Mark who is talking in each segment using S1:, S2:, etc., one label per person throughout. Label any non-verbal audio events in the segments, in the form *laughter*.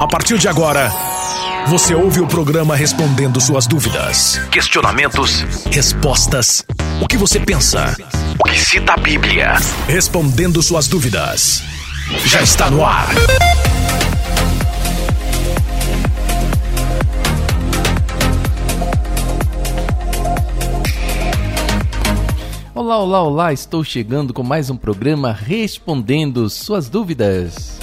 S1: A partir de agora, você ouve o programa respondendo suas dúvidas, questionamentos, respostas. O que você pensa? O que cita a Bíblia? Respondendo suas dúvidas. Já está no ar.
S2: Olá, olá, olá! Estou chegando com mais um programa respondendo suas dúvidas.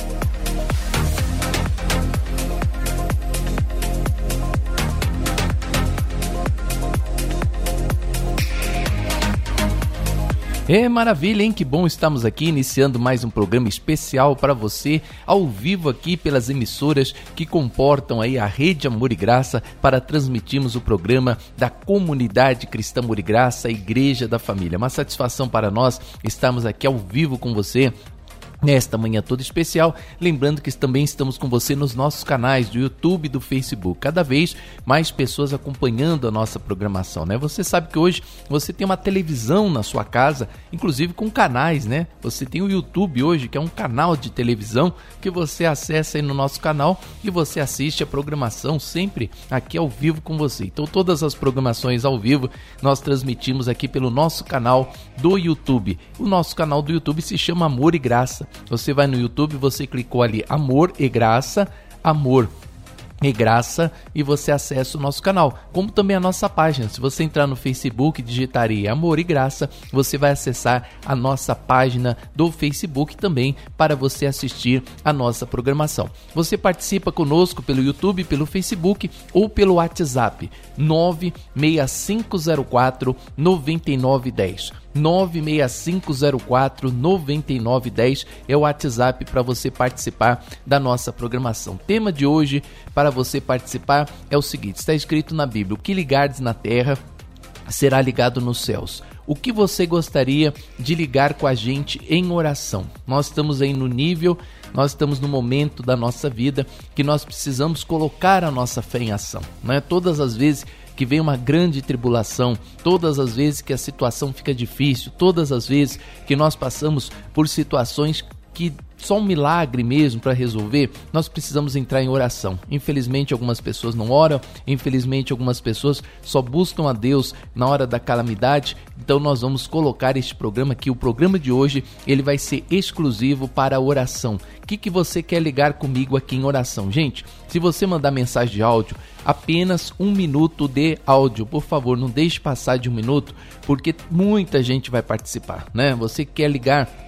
S2: É maravilha, hein? Que bom estamos aqui iniciando mais um programa especial para você, ao vivo aqui pelas emissoras que comportam aí a Rede Amor e Graça para transmitirmos o programa da Comunidade Cristã Amor e Graça, Igreja da Família. Uma satisfação para nós estarmos aqui ao vivo com você nesta manhã toda especial. Lembrando que também estamos com você nos nossos canais do YouTube e do Facebook. Cada vez mais pessoas acompanhando a nossa programação, né? Você sabe que hoje você tem uma televisão na sua casa, inclusive com canais, né? Você tem o YouTube hoje, que é um canal de televisão que você acessa aí no nosso canal e você assiste a programação sempre aqui ao vivo com você. Então todas as programações ao vivo nós transmitimos aqui pelo nosso canal do YouTube. O nosso canal do YouTube se chama Amor e Graça. Você vai no YouTube, você clicou ali Amor e Graça, Amor e graça e você acessa o nosso canal, como também a nossa página. Se você entrar no Facebook e digitar aí Amor e Graça, você vai acessar a nossa página do Facebook também para você assistir a nossa programação. Você participa conosco pelo YouTube, pelo Facebook ou pelo WhatsApp 96504 9910. 96504 9910 é o WhatsApp para você participar da nossa programação. tema de hoje para você participar é o seguinte: está escrito na Bíblia: o que ligardes na terra será ligado nos céus. O que você gostaria de ligar com a gente em oração? Nós estamos aí no nível, nós estamos no momento da nossa vida que nós precisamos colocar a nossa fé em ação. Não é todas as vezes que vem uma grande tribulação, todas as vezes que a situação fica difícil, todas as vezes que nós passamos por situações que só um milagre mesmo para resolver, nós precisamos entrar em oração. Infelizmente, algumas pessoas não oram, infelizmente, algumas pessoas só buscam a Deus na hora da calamidade. Então, nós vamos colocar este programa aqui. O programa de hoje ele vai ser exclusivo para oração. O que, que você quer ligar comigo aqui em oração? Gente, se você mandar mensagem de áudio, apenas um minuto de áudio. Por favor, não deixe passar de um minuto, porque muita gente vai participar, né? Você quer ligar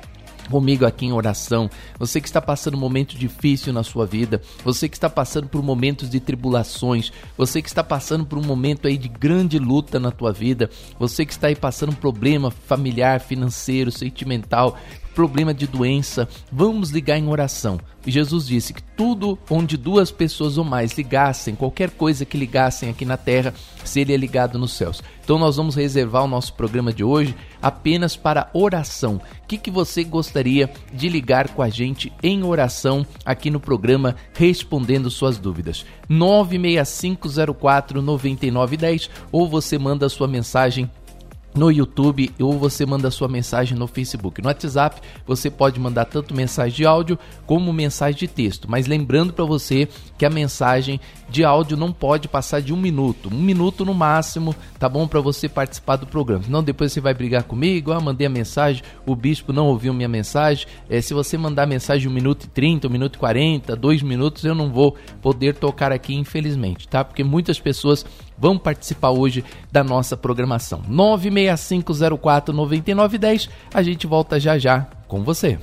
S2: comigo aqui em oração, você que está passando um momento difícil na sua vida, você que está passando por momentos de tribulações, você que está passando por um momento aí de grande luta na tua vida, você que está aí passando um problema familiar, financeiro, sentimental, problema de doença, vamos ligar em oração. Jesus disse que tudo onde duas pessoas ou mais ligassem, qualquer coisa que ligassem aqui na terra, seria ligado nos céus. Então nós vamos reservar o nosso programa de hoje apenas para oração. O que, que você gostaria de ligar com a gente em oração aqui no programa Respondendo Suas Dúvidas? 96504 9910 ou você manda sua mensagem no YouTube ou você manda sua mensagem no Facebook. No WhatsApp você pode mandar tanto mensagem de áudio como mensagem de texto, mas lembrando para você que a mensagem de áudio não pode passar de um minuto, um minuto no máximo, tá bom para você participar do programa. Não depois você vai brigar comigo, ah, mandei a mensagem, o bispo não ouviu minha mensagem. É, se você mandar mensagem de um minuto e trinta, um minuto e quarenta, dois minutos, eu não vou poder tocar aqui, infelizmente, tá? Porque muitas pessoas vão participar hoje da nossa programação. 96504 9910. A gente volta já já com você.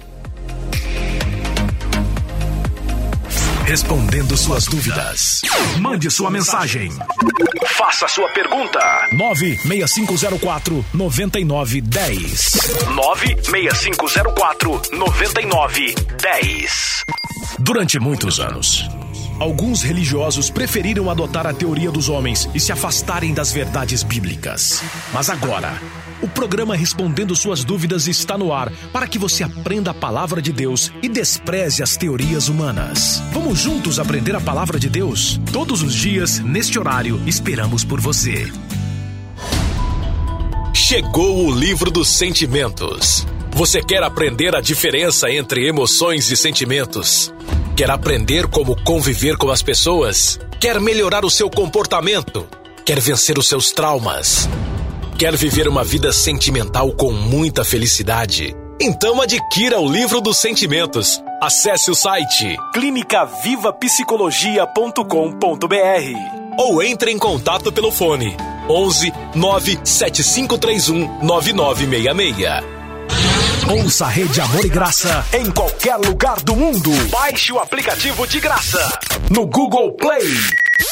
S1: Respondendo suas dúvidas. Mande sua mensagem. Faça sua pergunta. 96504 9910. 96504 9910. Durante muitos anos Alguns religiosos preferiram adotar a teoria dos homens e se afastarem das verdades bíblicas. Mas agora, o programa Respondendo Suas Dúvidas está no ar para que você aprenda a palavra de Deus e despreze as teorias humanas. Vamos juntos aprender a palavra de Deus? Todos os dias, neste horário, esperamos por você. Chegou o livro dos sentimentos. Você quer aprender a diferença entre emoções e sentimentos? Quer aprender como conviver com as pessoas? Quer melhorar o seu comportamento? Quer vencer os seus traumas? Quer viver uma vida sentimental com muita felicidade? Então adquira o livro dos sentimentos. Acesse o site clinicavivapsicologia.com.br ou entre em contato pelo fone 11 97531 9966. Ouça a Rede Amor e Graça em qualquer lugar do mundo. Baixe o aplicativo de graça no Google Play.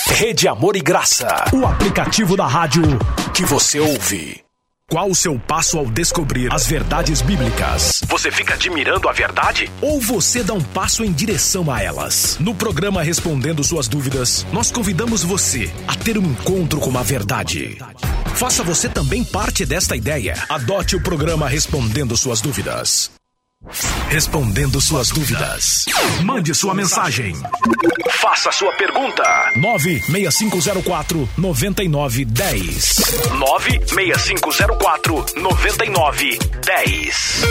S1: Rede Amor e Graça, o aplicativo da rádio que você ouve. Qual o seu passo ao descobrir as verdades bíblicas? Você fica admirando a verdade? Ou você dá um passo em direção a elas? No programa Respondendo Suas Dúvidas, nós convidamos você a ter um encontro com a verdade. Faça você também parte desta ideia. Adote o programa Respondendo Suas Dúvidas. Respondendo suas dúvidas. Mande sua mensagem. Faça sua pergunta. 96504 9910. 96504 9910.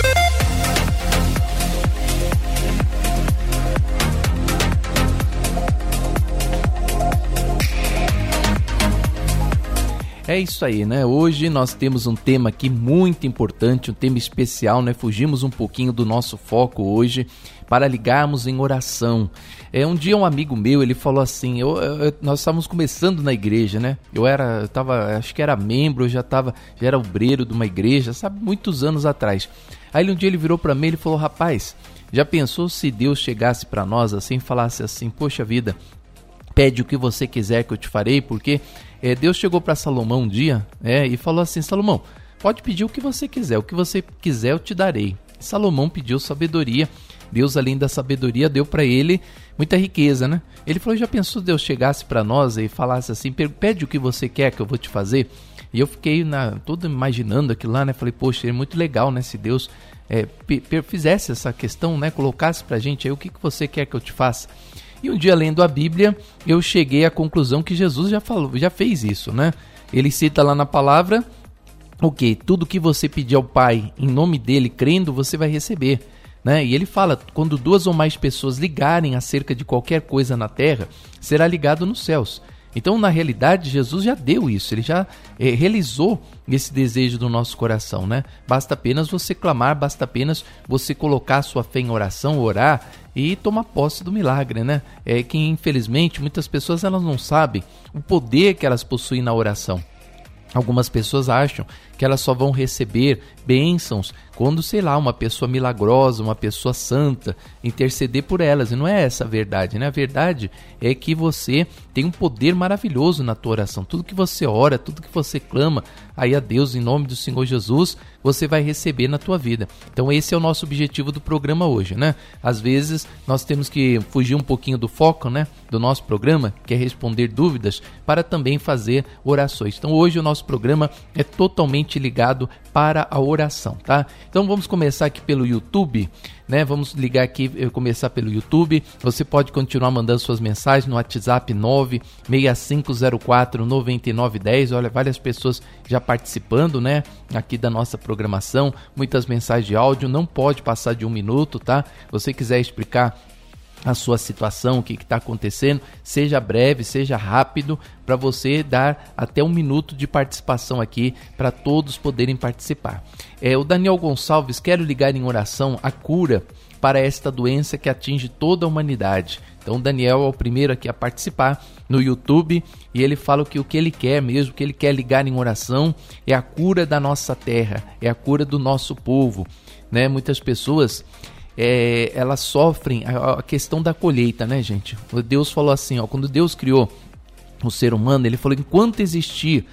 S2: É isso aí, né? Hoje nós temos um tema aqui muito importante, um tema especial, né? Fugimos um pouquinho do nosso foco hoje para ligarmos em oração. É um dia um amigo meu ele falou assim, eu, eu, nós estávamos começando na igreja, né? Eu era, eu tava, acho que era membro, eu já tava, já era obreiro de uma igreja, sabe, muitos anos atrás. Aí um dia ele virou para mim e falou, rapaz, já pensou se Deus chegasse para nós assim, falasse assim, poxa vida, pede o que você quiser que eu te farei, porque é, Deus chegou para Salomão um dia é, e falou assim: Salomão, pode pedir o que você quiser, o que você quiser eu te darei. Salomão pediu sabedoria. Deus, além da sabedoria, deu para ele muita riqueza, né? Ele falou: já pensou Deus chegasse para nós e falasse assim: pede o que você quer que eu vou te fazer? E eu fiquei na, todo imaginando aquilo lá, né? Falei: poxa, é muito legal, né? Se Deus é, fizesse essa questão, né? Colocasse pra gente aí o que, que você quer que eu te faça. E um dia lendo a Bíblia, eu cheguei à conclusão que Jesus já falou, já fez isso, né? Ele cita lá na palavra o que tudo que você pedir ao Pai em nome dele, crendo, você vai receber. Né? E ele fala: quando duas ou mais pessoas ligarem acerca de qualquer coisa na terra, será ligado nos céus. Então, na realidade, Jesus já deu isso, ele já é, realizou esse desejo do nosso coração, né? Basta apenas você clamar, basta apenas você colocar sua fé em oração, orar e tomar posse do milagre, né? É que infelizmente muitas pessoas elas não sabem o poder que elas possuem na oração. Algumas pessoas acham que elas só vão receber bênçãos quando, sei lá, uma pessoa milagrosa, uma pessoa santa, interceder por elas. E não é essa a verdade, né? A verdade é que você tem um poder maravilhoso na tua oração. Tudo que você ora, tudo que você clama aí a Deus em nome do Senhor Jesus, você vai receber na tua vida. Então esse é o nosso objetivo do programa hoje, né? Às vezes nós temos que fugir um pouquinho do foco, né, do nosso programa, que é responder dúvidas, para também fazer orações. Então hoje o nosso programa é totalmente ligado para a oração, tá? Então vamos começar aqui pelo YouTube, né? Vamos ligar aqui, eu começar pelo YouTube. Você pode continuar mandando suas mensagens no WhatsApp 96504 9910. Olha, várias pessoas já participando, né? Aqui da nossa programação, muitas mensagens de áudio, não pode passar de um minuto, tá? Você quiser explicar a sua situação, o que está acontecendo, seja breve, seja rápido, para você dar até um minuto de participação aqui para todos poderem participar. É, o Daniel Gonçalves, quero ligar em oração a cura para esta doença que atinge toda a humanidade. Então, Daniel é o primeiro aqui a participar no YouTube e ele fala que o que ele quer mesmo, que ele quer ligar em oração é a cura da nossa terra, é a cura do nosso povo. Né? Muitas pessoas é, elas sofrem a, a, questão da colheita, né, gente? Deus falou assim, ó, quando Deus criou o ser humano, ele falou: enquanto existir,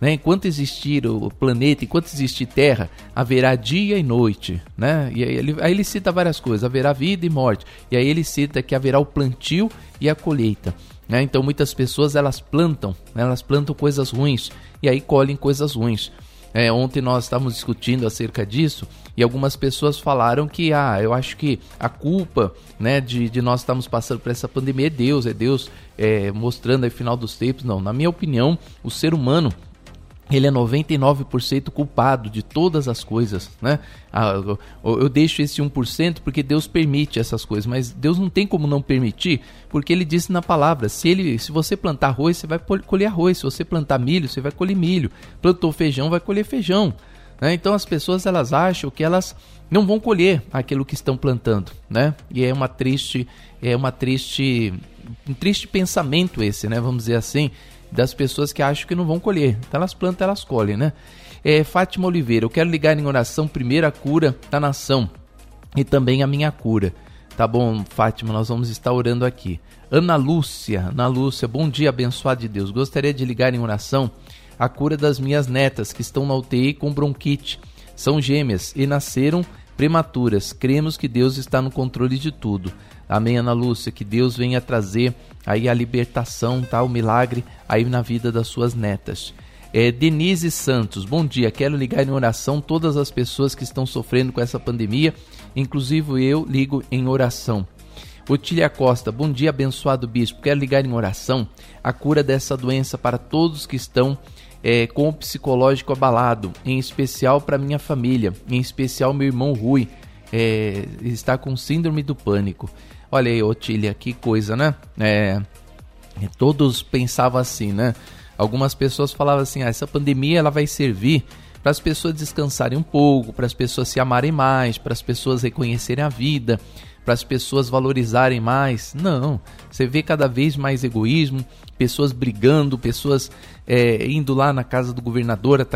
S2: né, enquanto existir o planeta, enquanto existir terra, haverá dia e noite, né? E aí ele, aí ele cita várias coisas: haverá vida e morte. E aí ele cita que haverá o plantio e a colheita. Né? Então muitas pessoas elas plantam, né? elas plantam coisas ruins e aí colhem coisas ruins. É, ontem nós estávamos discutindo acerca disso e algumas pessoas falaram que, ah, eu acho que a culpa né, de, de nós estarmos passando por essa pandemia é Deus, é Deus é, mostrando aí o final dos tempos. Não, na minha opinião, o ser humano ele é 99% culpado de todas as coisas, né? Ah, eu, deixo esse 1% porque Deus permite essas coisas, mas Deus não tem como não permitir, porque ele disse na palavra, se ele, se você plantar arroz, você vai colher arroz, se você plantar milho, você vai colher milho. Plantou feijão, vai colher feijão. Né? Então as pessoas elas acham que elas não vão colher aquilo que estão plantando, né? E é uma triste, é uma triste, um triste pensamento esse, né? Vamos dizer assim, das pessoas que acham que não vão colher. Então elas plantam, elas colhem, né? É, Fátima Oliveira, eu quero ligar em oração primeiro a cura da nação e também a minha cura. Tá bom, Fátima, nós vamos estar orando aqui. Ana Lúcia, Ana Lúcia, bom dia, abençoado de Deus. Gostaria de ligar em oração a cura das minhas netas que estão na UTI com bronquite. São gêmeas e nasceram prematuras. Cremos que Deus está no controle de tudo. Amém, Ana Lúcia, que Deus venha trazer aí a libertação, tá? O milagre aí na vida das suas netas. É, Denise Santos, bom dia. Quero ligar em oração todas as pessoas que estão sofrendo com essa pandemia, inclusive eu ligo em oração. Otília Costa, bom dia, abençoado bispo. Quero ligar em oração a cura dessa doença para todos que estão é, com o psicológico abalado, em especial para minha família, em especial meu irmão Rui, é, está com síndrome do pânico. Olha aí, Otília, que coisa, né? É, todos pensavam assim, né? Algumas pessoas falavam assim: ah, essa pandemia ela vai servir para as pessoas descansarem um pouco, para as pessoas se amarem mais, para as pessoas reconhecerem a vida, para as pessoas valorizarem mais. Não, você vê cada vez mais egoísmo, pessoas brigando, pessoas é, indo lá na casa do governador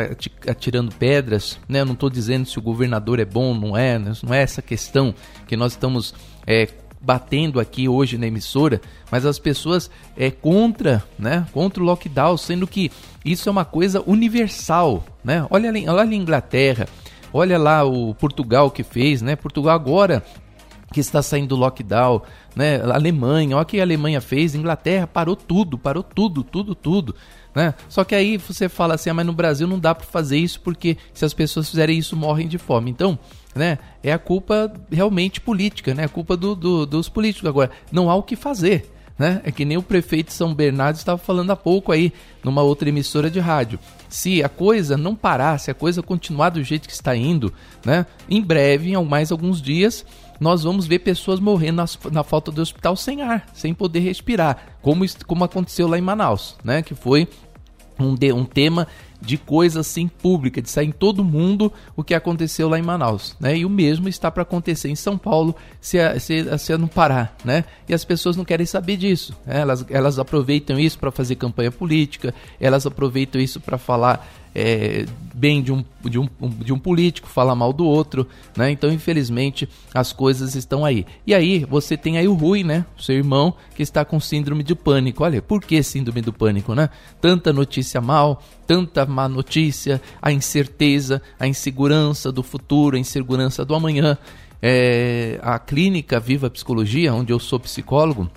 S2: atirando pedras. Né? Eu não estou dizendo se o governador é bom não é, né? não é essa questão que nós estamos é, batendo aqui hoje na emissora, mas as pessoas é contra, né? Contra o lockdown, sendo que isso é uma coisa universal, né? Olha ali, olha ali a Inglaterra, olha lá o Portugal que fez, né? Portugal agora que está saindo do lockdown, né? Alemanha, olha o que a Alemanha fez, Inglaterra parou tudo, parou tudo, tudo, tudo. Né? Só que aí você fala assim, ah, mas no Brasil não dá para fazer isso porque se as pessoas fizerem isso morrem de fome. Então, né? É a culpa realmente política, né? A culpa do, do, dos políticos. Agora, não há o que fazer. Né? É que nem o prefeito de São Bernardo estava falando há pouco aí, numa outra emissora de rádio. Se a coisa não parar, se a coisa continuar do jeito que está indo, né? Em breve, em mais alguns dias, nós vamos ver pessoas morrendo na, na falta de hospital sem ar, sem poder respirar, como, como aconteceu lá em Manaus, né? Que foi um, de, um tema de coisa assim pública, de sair em todo mundo o que aconteceu lá em Manaus, né? E o mesmo está para acontecer em São Paulo se, se, se não parar, né? E as pessoas não querem saber disso, né? elas, elas aproveitam isso para fazer campanha política, elas aproveitam isso para falar é, bem de um, de, um, de um político, fala mal do outro, né? Então, infelizmente, as coisas estão aí. E aí, você tem aí o Rui, né? Seu irmão, que está com síndrome de pânico. Olha, por que síndrome do pânico, né? Tanta notícia mal, tanta má notícia, a incerteza, a insegurança do futuro, a insegurança do amanhã. É, a clínica Viva Psicologia, onde eu sou psicólogo,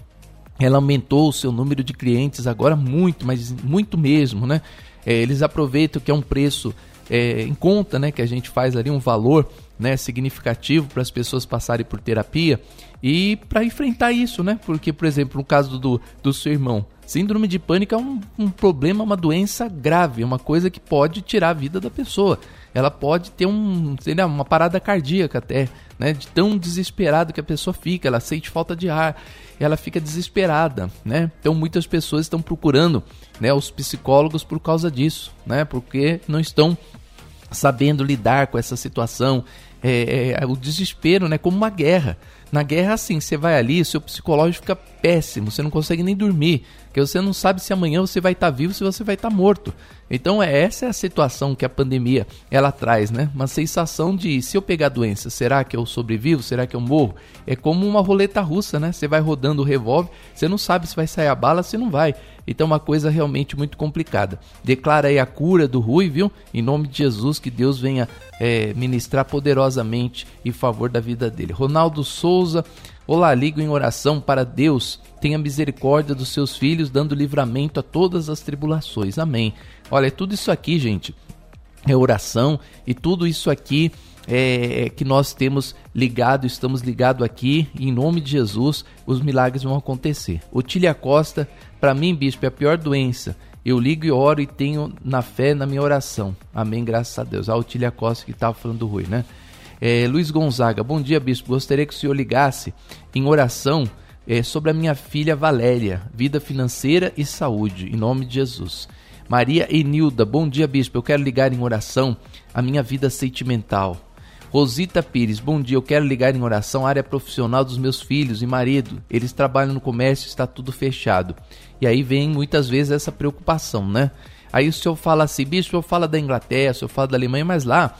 S2: ela aumentou o seu número de clientes agora muito, mas muito mesmo, né? É, eles aproveitam que é um preço é, em conta, né, que a gente faz ali um valor né, significativo para as pessoas passarem por terapia e para enfrentar isso, né? Porque, por exemplo, no caso do, do seu irmão, síndrome de pânico é um, um problema, uma doença grave, uma coisa que pode tirar a vida da pessoa. Ela pode ter um, sei lá, uma parada cardíaca até, né? De tão desesperado que a pessoa fica, ela sente falta de ar, ela fica desesperada, né? Então muitas pessoas estão procurando, né, os psicólogos por causa disso, né? Porque não estão sabendo lidar com essa situação, é, é, o desespero, né? Como uma guerra. Na guerra, assim, você vai ali, seu psicológico fica péssimo, você não consegue nem dormir, porque você não sabe se amanhã você vai estar tá vivo, se você vai estar tá morto. Então, é, essa é a situação que a pandemia ela traz, né? Uma sensação de se eu pegar doença, será que eu sobrevivo? Será que eu morro? É como uma roleta russa, né? Você vai rodando o revólver, você não sabe se vai sair a bala, se não vai. Então, é uma coisa realmente muito complicada. Declara aí a cura do Rui, viu? Em nome de Jesus, que Deus venha é, ministrar poderosamente em favor da vida dele. Ronaldo Souza, olá, ligo em oração para Deus. Tenha misericórdia dos seus filhos, dando livramento a todas as tribulações. Amém. Olha, tudo isso aqui, gente, é oração e tudo isso aqui é, que nós temos ligado, estamos ligados aqui, em nome de Jesus, os milagres vão acontecer. Otília Costa, para mim, bispo, é a pior doença Eu ligo e oro e tenho na fé na minha oração. Amém, graças a Deus. A Otília Costa que estava falando do Rui, né? É, Luiz Gonzaga, bom dia, bispo. Gostaria que o senhor ligasse em oração é, sobre a minha filha Valéria, vida financeira e saúde, em nome de Jesus. Maria Enilda, bom dia, bispo. Eu quero ligar em oração a minha vida sentimental. Rosita Pires, bom dia. Eu quero ligar em oração a área profissional dos meus filhos e marido. Eles trabalham no comércio, está tudo fechado. E aí vem muitas vezes essa preocupação, né? Aí o senhor fala assim, bispo, eu falo da Inglaterra, o senhor fala da Alemanha, mas lá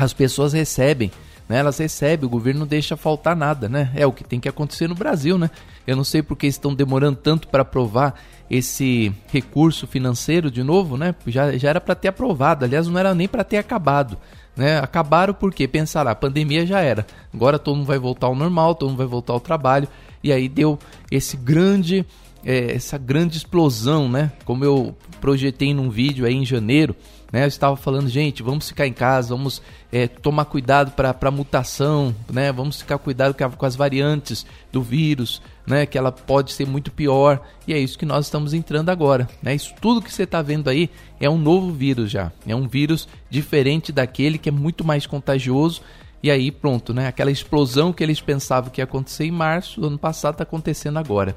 S2: as pessoas recebem, né? Elas recebem, o governo não deixa faltar nada, né? É o que tem que acontecer no Brasil, né? Eu não sei porque estão demorando tanto para aprovar esse recurso financeiro de novo, né? Já, já era para ter aprovado, aliás, não era nem para ter acabado. Né? Acabaram porque pensaram, a pandemia já era. Agora todo mundo vai voltar ao normal, todo mundo vai voltar ao trabalho. E aí deu esse grande, é, essa grande explosão, né? Como eu projetei num vídeo aí em janeiro, né? Eu estava falando, gente, vamos ficar em casa, vamos é, tomar cuidado para a mutação, né? Vamos ficar cuidado com as variantes do vírus, né? Que ela pode ser muito pior. E é isso que nós estamos entrando agora, né? Isso tudo que você está vendo aí é um novo vírus já. É um vírus diferente daquele que é muito mais contagioso. E aí pronto, né? Aquela explosão que eles pensavam que ia acontecer em março do ano passado está acontecendo agora.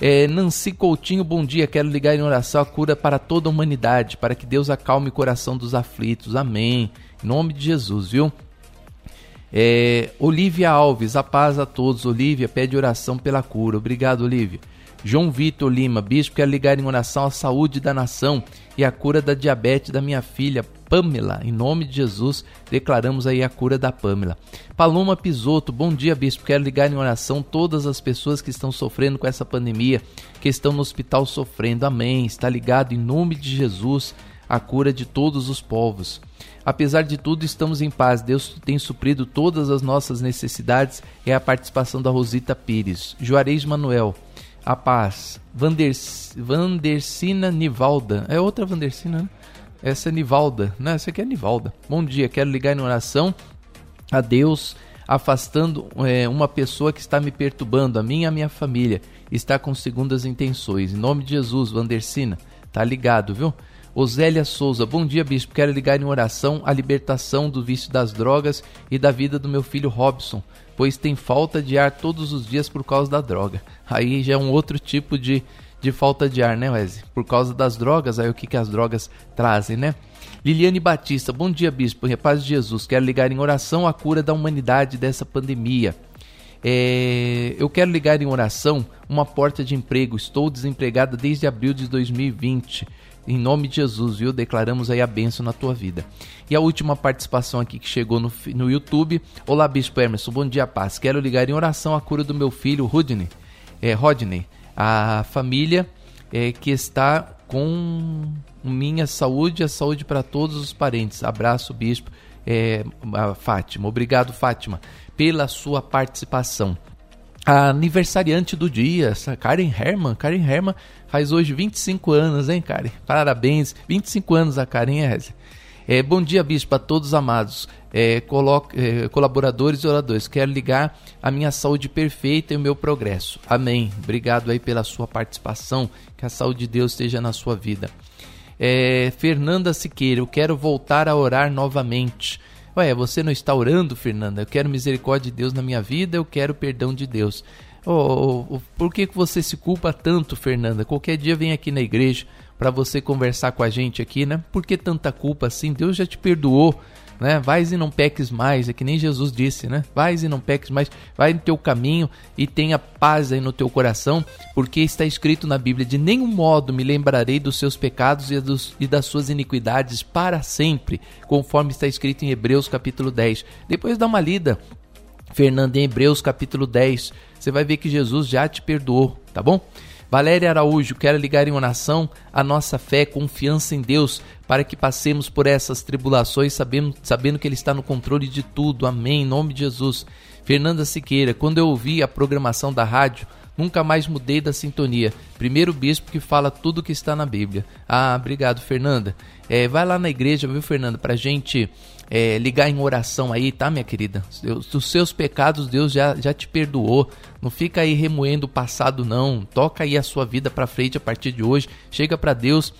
S2: É, Nancy Coutinho, bom dia. Quero ligar em oração a cura para toda a humanidade, para que Deus acalme o coração dos aflitos. Amém. Em nome de Jesus, viu? É, Olivia Alves, a paz a todos. Olivia pede oração pela cura. Obrigado, Olivia. João Vitor Lima, bispo, quero ligar em oração à saúde da nação e a cura da diabetes da minha filha, Pamela. Em nome de Jesus, declaramos aí a cura da Pamela. Paloma Pisoto, bom dia, bispo. Quero ligar em oração todas as pessoas que estão sofrendo com essa pandemia, que estão no hospital sofrendo. Amém. Está ligado em nome de Jesus a cura de todos os povos. Apesar de tudo, estamos em paz. Deus tem suprido todas as nossas necessidades. É a participação da Rosita Pires. Juarez Manuel, a paz. Vanders, Vandercina Nivalda. É outra Vandercina, né? Essa é Nivalda. Não, essa aqui é Nivalda. Bom dia, quero ligar em oração a Deus, afastando é, uma pessoa que está me perturbando, a mim e a minha família. Está com segundas intenções. Em nome de Jesus, Vandercina. Tá ligado, viu? Osélia Souza, bom dia, bispo. Quero ligar em oração a libertação do vício das drogas e da vida do meu filho Robson, pois tem falta de ar todos os dias por causa da droga. Aí já é um outro tipo de, de falta de ar, né, Wesley? Por causa das drogas, aí o que, que as drogas trazem, né? Liliane Batista, bom dia, bispo. Repaz de Jesus, quero ligar em oração a cura da humanidade dessa pandemia. É, eu quero ligar em oração uma porta de emprego. Estou desempregada desde abril de 2020. Em nome de Jesus, viu? Declaramos aí a bênção na tua vida. E a última participação aqui que chegou no, no YouTube. Olá, Bispo Emerson, bom dia, paz. Quero ligar em oração a cura do meu filho, Rodney. É, Rodney, a família é, que está com minha saúde, a saúde para todos os parentes. Abraço, Bispo é, Fátima. Obrigado, Fátima, pela sua participação. A aniversariante do dia, essa Karen Herman. Karen Herman faz hoje 25 anos, hein, Karen? Parabéns. 25 anos a Karen Herman. É, bom dia, bispo, a todos amados, é, é, colaboradores e oradores. Quero ligar a minha saúde perfeita e o meu progresso. Amém. Obrigado aí pela sua participação. Que a saúde de Deus esteja na sua vida. É, Fernanda Siqueira, eu quero voltar a orar novamente. Ué, você não está orando, Fernanda? Eu quero misericórdia de Deus na minha vida, eu quero perdão de Deus. Oh, oh, oh, por que, que você se culpa tanto, Fernanda? Qualquer dia vem aqui na igreja para você conversar com a gente aqui, né? Por que tanta culpa assim? Deus já te perdoou né? Vais e não peques mais, é que nem Jesus disse, né? Vais e não peques mais, vai no teu caminho e tenha paz aí no teu coração, porque está escrito na Bíblia: de nenhum modo me lembrarei dos seus pecados e, dos, e das suas iniquidades para sempre, conforme está escrito em Hebreus capítulo 10. Depois dá uma lida, Fernando, em Hebreus capítulo 10, você vai ver que Jesus já te perdoou, tá bom? Valéria Araújo, quero ligar em oração a nossa fé, confiança em Deus, para que passemos por essas tribulações sabendo, sabendo que Ele está no controle de tudo. Amém. Em nome de Jesus. Fernanda Siqueira, quando eu ouvi a programação da rádio, nunca mais mudei da sintonia. Primeiro bispo que fala tudo que está na Bíblia. Ah, obrigado, Fernanda. É, vai lá na igreja, viu, Fernanda, para gente é, ligar em oração aí, tá, minha querida? Os seus pecados Deus já, já te perdoou. Não fica aí remoendo o passado, não. Toca aí a sua vida para frente a partir de hoje. Chega para Deus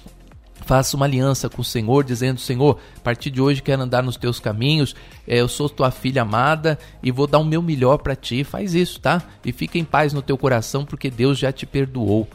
S2: Faça uma aliança com o Senhor, dizendo: Senhor, a partir de hoje quero andar nos teus caminhos. É, eu sou tua filha amada e vou dar o meu melhor para ti. Faz isso, tá? E fica em paz no teu coração, porque Deus já te perdoou.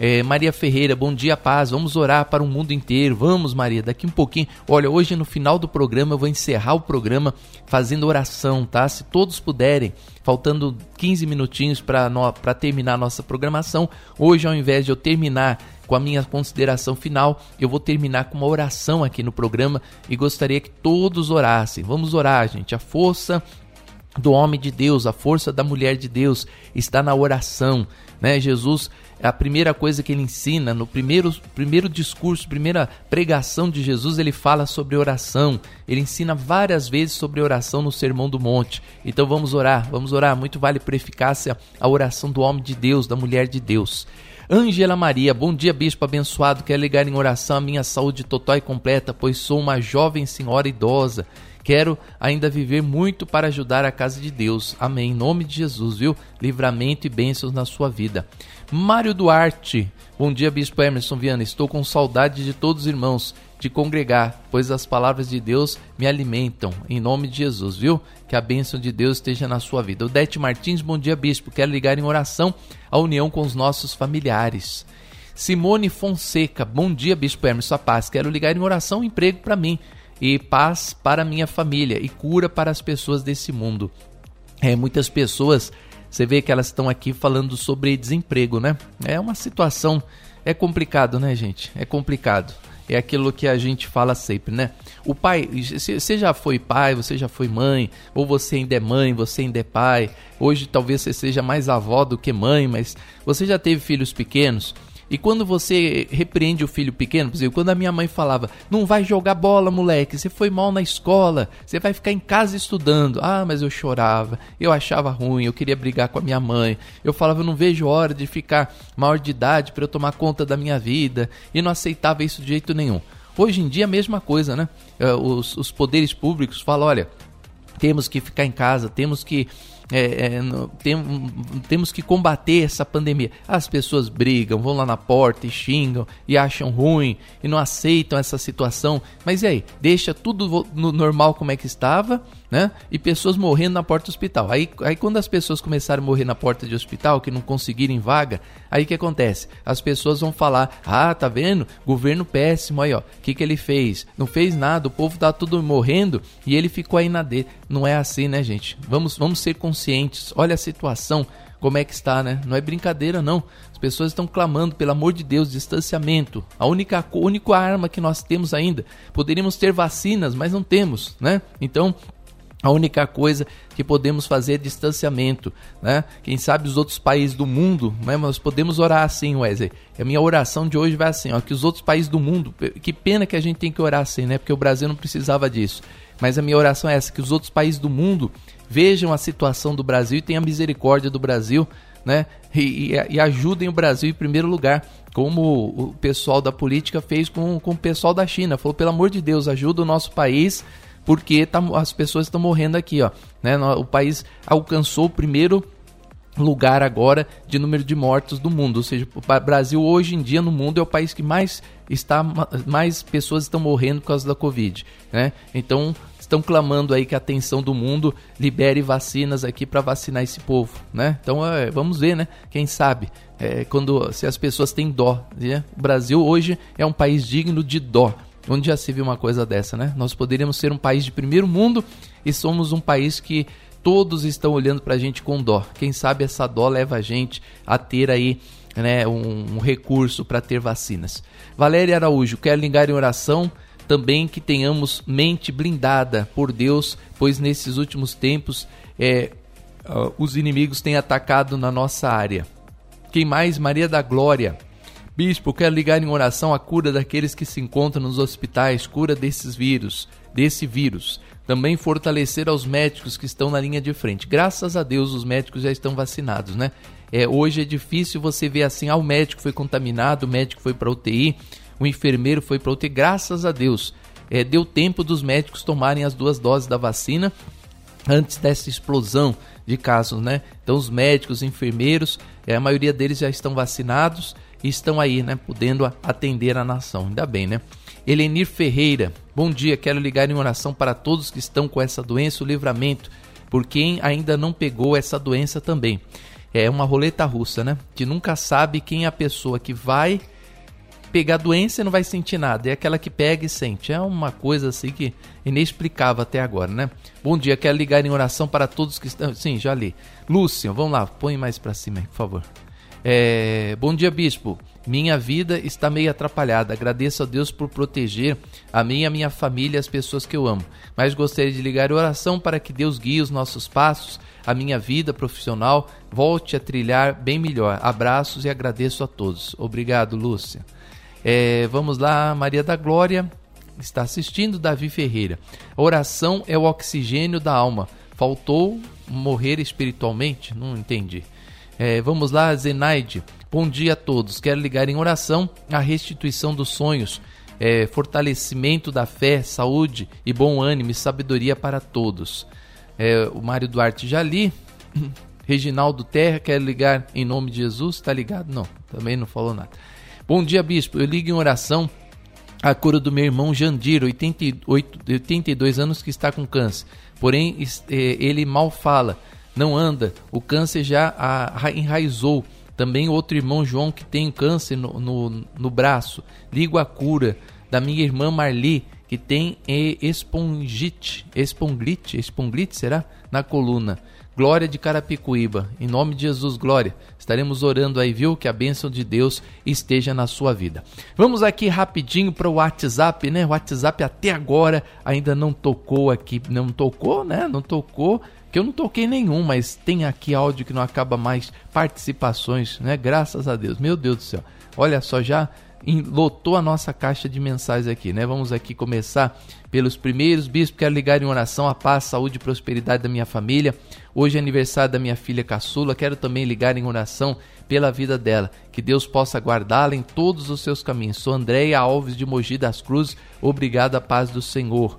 S2: É, Maria Ferreira, bom dia, paz. Vamos orar para o mundo inteiro. Vamos, Maria, daqui um pouquinho. Olha, hoje no final do programa eu vou encerrar o programa fazendo oração, tá? Se todos puderem, faltando 15 minutinhos para terminar a nossa programação, hoje ao invés de eu terminar com a minha consideração final, eu vou terminar com uma oração aqui no programa e gostaria que todos orassem. Vamos orar, gente. A força do homem de Deus, a força da mulher de Deus está na oração, né? Jesus a primeira coisa que ele ensina, no primeiro, primeiro discurso, primeira pregação de Jesus, ele fala sobre oração. Ele ensina várias vezes sobre oração no Sermão do Monte. Então vamos orar, vamos orar. Muito vale por eficácia a oração do homem de Deus, da mulher de Deus. Ângela Maria, bom dia, bispo abençoado. Quero ligar em oração a minha saúde total e completa, pois sou uma jovem senhora idosa. Quero ainda viver muito para ajudar a casa de Deus. Amém. Em nome de Jesus, viu? Livramento e bênçãos na sua vida. Mário Duarte. Bom dia, Bispo Emerson Viana. Estou com saudade de todos os irmãos de congregar, pois as palavras de Deus me alimentam. Em nome de Jesus, viu? Que a bênção de Deus esteja na sua vida. Odete Martins, bom dia, Bispo. Quero ligar em oração a união com os nossos familiares. Simone Fonseca, bom dia, Bispo Emerson, a paz. Quero ligar em oração, emprego para mim e paz para minha família e cura para as pessoas desse mundo. É, muitas pessoas você vê que elas estão aqui falando sobre desemprego, né? É uma situação, é complicado, né, gente? É complicado. É aquilo que a gente fala sempre, né? O pai, você já foi pai, você já foi mãe, ou você ainda é mãe, você ainda é pai. Hoje talvez você seja mais avó do que mãe, mas você já teve filhos pequenos. E quando você repreende o filho pequeno, por exemplo, quando a minha mãe falava, não vai jogar bola, moleque, você foi mal na escola, você vai ficar em casa estudando. Ah, mas eu chorava, eu achava ruim, eu queria brigar com a minha mãe. Eu falava, eu não vejo hora de ficar maior de idade para eu tomar conta da minha vida. E não aceitava isso de jeito nenhum. Hoje em dia a mesma coisa, né? Eh, os, os poderes públicos falam, olha, temos que ficar em casa, temos que é, é, no, tem, temos que combater essa pandemia. As pessoas brigam, vão lá na porta e xingam e acham ruim e não aceitam essa situação. Mas e aí? Deixa tudo no normal como é que estava né? E pessoas morrendo na porta do hospital. Aí, aí quando as pessoas começarem a morrer na porta de hospital, que não conseguirem vaga, aí que acontece? As pessoas vão falar: "Ah, tá vendo? Governo péssimo aí, ó. Que que ele fez? Não fez nada, o povo tá tudo morrendo e ele ficou aí na dele". Não é assim, né, gente? Vamos vamos ser conscientes. Olha a situação como é que está, né? Não é brincadeira, não. As pessoas estão clamando, pelo amor de Deus, distanciamento. A única, a única arma que nós temos ainda. Poderíamos ter vacinas, mas não temos, né? Então, a única coisa que podemos fazer é distanciamento, né? Quem sabe os outros países do mundo, né? Nós podemos orar assim, Wesley. A minha oração de hoje vai assim, ó, que os outros países do mundo, que pena que a gente tem que orar assim, né? Porque o Brasil não precisava disso. Mas a minha oração é essa, que os outros países do mundo vejam a situação do Brasil e tenham misericórdia do Brasil, né? E, e, e, ajudem o Brasil em primeiro lugar, como o pessoal da política fez com, com o pessoal da China. Falou, pelo amor de Deus, ajuda o nosso país porque tá, as pessoas estão morrendo aqui, ó. Né? O país alcançou o primeiro lugar agora de número de mortos do mundo, ou seja, o Brasil hoje em dia no mundo é o país que mais está mais pessoas estão morrendo por causa da Covid, né? Então estão clamando aí que a atenção do mundo libere vacinas aqui para vacinar esse povo, né? Então é, vamos ver, né? Quem sabe é, quando se as pessoas têm dó, né? O Brasil hoje é um país digno de dó. Onde já se viu uma coisa dessa, né? Nós poderíamos ser um país de primeiro mundo e somos um país que todos estão olhando para a gente com dó. Quem sabe essa dó leva a gente a ter aí né, um, um recurso para ter vacinas. Valéria Araújo, quero ligar em oração também que tenhamos mente blindada por Deus, pois nesses últimos tempos é, uh, os inimigos têm atacado na nossa área. Quem mais? Maria da Glória. Bispo, quero ligar em oração a cura daqueles que se encontram nos hospitais, cura desses vírus, desse vírus. Também fortalecer aos médicos que estão na linha de frente. Graças a Deus os médicos já estão vacinados, né? É, hoje é difícil você ver assim, ah, o médico foi contaminado, o médico foi para UTI, o enfermeiro foi para UTI. Graças a Deus, é, deu tempo dos médicos tomarem as duas doses da vacina antes dessa explosão de casos, né? Então os médicos, os enfermeiros, é, a maioria deles já estão vacinados estão aí, né, podendo atender a nação. Ainda bem, né? Elenir Ferreira, bom dia. Quero ligar em oração para todos que estão com essa doença, o livramento, por quem ainda não pegou essa doença também. É uma roleta russa, né? Que nunca sabe quem é a pessoa que vai pegar a doença e não vai sentir nada. É aquela que pega e sente. É uma coisa assim que inexplicável até agora, né? Bom dia, quero ligar em oração para todos que estão. Sim, já li. Lúcio, vamos lá, põe mais para cima, por favor. É... Bom dia, bispo. Minha vida está meio atrapalhada. Agradeço a Deus por proteger a mim, a minha família e as pessoas que eu amo. Mas gostaria de ligar oração para que Deus guie os nossos passos, a minha vida profissional volte a trilhar bem melhor. Abraços e agradeço a todos. Obrigado, Lúcia. É, vamos lá, Maria da Glória está assistindo, Davi Ferreira. Oração é o oxigênio da alma. Faltou morrer espiritualmente? Não entendi. É, vamos lá, Zenaide. Bom dia a todos. Quero ligar em oração a restituição dos sonhos, é, fortalecimento da fé, saúde e bom ânimo e sabedoria para todos. É, o Mário Duarte já li. *clears throat* Reginaldo Terra, quero ligar em nome de Jesus. Tá ligado? Não, também não falou nada. Bom dia, bispo. Eu ligo em oração a cura do meu irmão Jandir, 88, 82 anos, que está com câncer. Porém, é, ele mal fala, não anda. O câncer já enraizou. Também outro irmão João que tem câncer no, no, no braço. Ligo a cura da minha irmã Marli, que tem espongite, esponglite, esponglite será? Na coluna. Glória de Carapicuíba. Em nome de Jesus, glória. Estaremos orando aí, viu? Que a bênção de Deus esteja na sua vida. Vamos aqui rapidinho para o WhatsApp, né? O WhatsApp até agora ainda não tocou aqui. Não tocou, né? Não tocou. Que eu não toquei nenhum, mas tem aqui áudio que não acaba mais. Participações, né? Graças a Deus. Meu Deus do céu. Olha só, já lotou a nossa caixa de mensagens aqui, né? Vamos aqui começar pelos primeiros. Bispo, quero ligar em oração a paz, saúde e prosperidade da minha família. Hoje é aniversário da minha filha caçula. Quero também ligar em oração pela vida dela. Que Deus possa guardá-la em todos os seus caminhos. Sou Andréia Alves de Mogi das Cruzes. Obrigado, a paz do Senhor.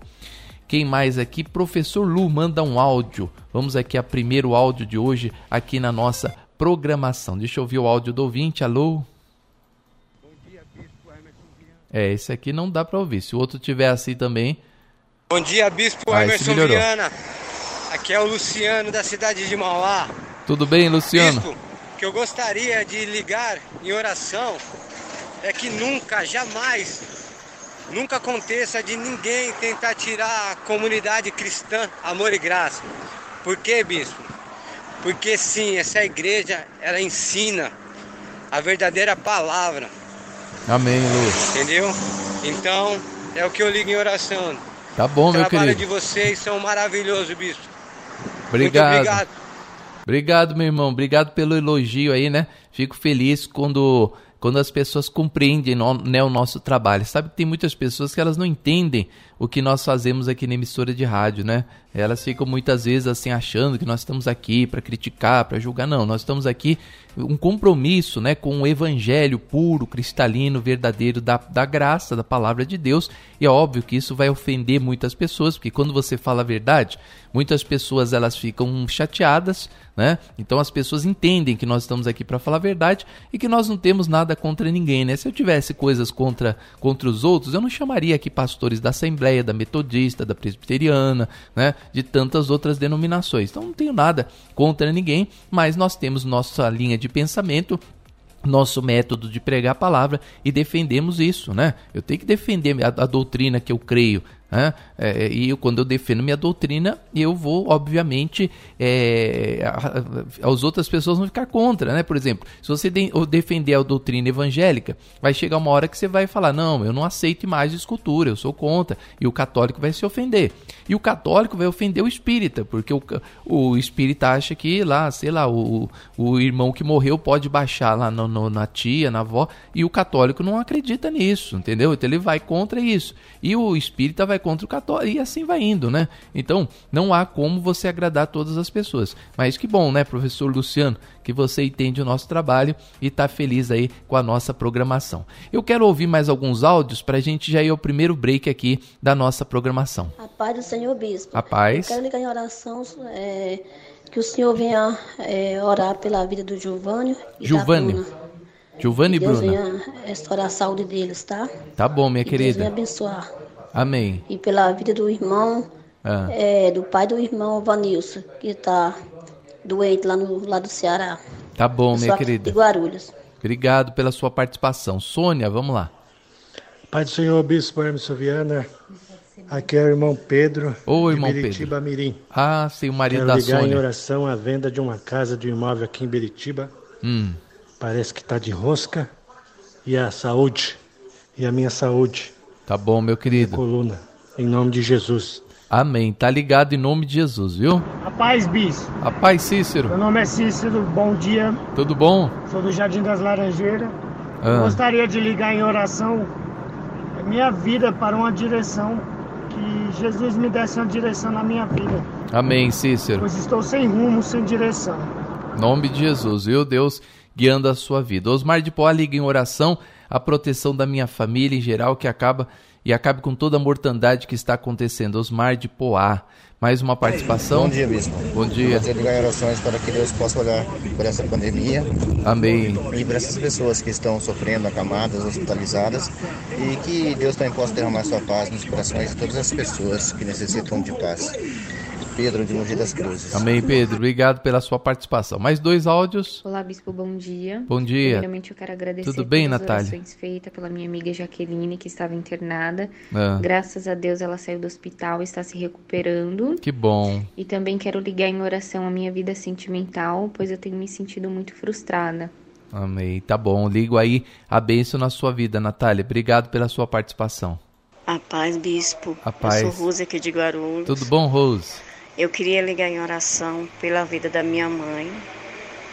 S2: Quem mais aqui? Professor Lu manda um áudio. Vamos aqui a primeiro áudio de hoje aqui na nossa programação. Deixa eu ouvir o áudio do ouvinte. Alô? É, esse aqui não dá para ouvir. Se o outro tiver assim também.
S3: Bom dia, Bispo ah, Emerson Viana. Aqui é o Luciano da cidade de Mauá.
S2: Tudo bem, Luciano?
S3: Bispo, que eu gostaria de ligar em oração é que nunca, jamais, nunca aconteça de ninguém tentar tirar a comunidade cristã amor e graça. Por quê, Bispo? Porque sim, essa igreja, ela ensina a verdadeira palavra
S2: Amém, Lu.
S3: Entendeu? Então, é o que eu ligo em oração.
S2: Tá bom, meu querido. O trabalho
S3: de vocês são maravilhosos, bispo.
S2: Obrigado. Muito obrigado. Obrigado, meu irmão. Obrigado pelo elogio aí, né? Fico feliz quando quando as pessoas compreendem né, o nosso trabalho. Sabe que tem muitas pessoas que elas não entendem o que nós fazemos aqui na emissora de rádio, né? Elas ficam muitas vezes assim achando que nós estamos aqui para criticar, para julgar. Não, nós estamos aqui um compromisso, né, com o evangelho puro, cristalino, verdadeiro da, da graça, da palavra de Deus. E é óbvio que isso vai ofender muitas pessoas, porque quando você fala a verdade, muitas pessoas elas ficam chateadas, né? Então as pessoas entendem que nós estamos aqui para falar a verdade e que nós não temos nada contra ninguém, né? Se eu tivesse coisas contra contra os outros, eu não chamaria aqui pastores da Assembleia, da Metodista, da Presbiteriana, né? De tantas outras denominações. Então não tenho nada contra ninguém, mas nós temos nossa linha de pensamento nosso método de pregar a palavra e defendemos isso, né? Eu tenho que defender a, a doutrina que eu creio, né? É, e eu, quando eu defendo minha doutrina, eu vou, obviamente, é, as outras pessoas vão ficar contra, né? Por exemplo, se você de, defender a doutrina evangélica, vai chegar uma hora que você vai falar, não, eu não aceito mais escultura, eu sou contra, e o católico vai se ofender. E o católico vai ofender o espírita, porque o, o espírita acha que lá, sei lá, o, o irmão que morreu pode baixar lá no, no, na tia, na avó, e o católico não acredita nisso, entendeu? Então ele vai contra isso. E o espírita vai contra o católico, e assim vai indo, né? Então, não há como você agradar todas as pessoas. Mas que bom, né, professor Luciano, que você entende o nosso trabalho e está feliz aí com a nossa programação. Eu quero ouvir mais alguns áudios para a gente já ir ao primeiro break aqui da nossa programação.
S4: A paz do Senhor Bispo.
S2: A paz.
S4: Eu quero ligar em oração é, que o Senhor venha é, orar pela vida do Giovanni e
S2: Giovanni.
S4: da Bruna.
S2: Giovanni e
S4: Deus
S2: Bruna.
S4: venha restaurar a saúde deles, tá?
S2: Tá bom, minha
S4: E Deus venha
S2: querida.
S4: abençoar.
S2: Amém.
S4: E pela vida do irmão,
S2: Ah,
S4: é, do pai do irmão Vanilson, que tá doente lá, no, lá do Ceará.
S2: tá bom, minha querida.
S4: De Guarulhos.
S2: Obrigado pela sua participação. Sônia, vamos lá.
S5: Pai do Senhor, Bispo Hermes Viana, aqui é o irmão Pedro,
S2: Ô,
S5: de
S2: irmão
S5: Biritiba Mirim.
S2: Ah, sim, o marido
S5: Quero
S2: da
S5: ligar em
S2: Sônia.
S5: oração a venda de uma casa de imóvel aqui em Biritiba.
S2: Hum,
S5: Parece que está de rosca. E a saúde, e a minha saúde,
S2: tá bom, meu querido.
S5: coluna, em nome de Jesus.
S2: Amém. Tá ligado em nome de Jesus, viu?
S6: Rapaz, Bis,
S2: Rapaz, Cícero,
S6: meu nome é Cícero, bom dia,
S2: tudo bom?
S6: sou do Jardim das Laranjeiras.
S2: Ah,
S6: Gostaria de ligar em oração a minha vida para uma direção, que Jesus me desse uma direção na minha vida,
S2: amém, Cícero.
S6: pois estou sem rumo, sem direção.
S2: Nome de Jesus, viu? Deus guiando a sua vida. Osmar de Poá liga em oração a proteção da minha família em geral que acaba e acabe com toda a mortandade que está acontecendo. Osmar de Poá. Mais uma participação?
S7: Bom dia, bispo.
S2: Bom dia.
S7: De ligar em orações para que Deus possa olhar por essa pandemia
S2: Amém.
S7: e por essas pessoas que estão sofrendo, acamadas, hospitalizadas e que Deus também possa derramar sua paz nos corações de todas as pessoas que necessitam de paz. Pedro de Mogi das Cruzes.
S2: Amém, Pedro. Obrigado pela sua participação. Mais dois áudios.
S8: Olá, Bispo, bom dia.
S2: Bom dia.
S8: Primeiramente, eu quero agradecer
S2: Tudo bem,
S8: pelas
S2: Natália?
S8: orações feitas pela minha amiga Jaqueline, que estava internada.
S2: Ah,
S8: Graças a Deus, ela saiu do hospital e está se recuperando.
S2: que bom.
S8: E também quero ligar em oração a minha vida sentimental, pois eu tenho me sentido muito frustrada.
S2: Amém. Tá bom. Ligo aí a bênção na sua vida, Natália. Obrigado pela sua participação.
S9: A paz, bispo.
S2: A paz.
S9: Eu sou Rose aqui de Guarulhos.
S2: Tudo bom, Rose?
S9: Eu queria ligar em oração pela vida da minha mãe,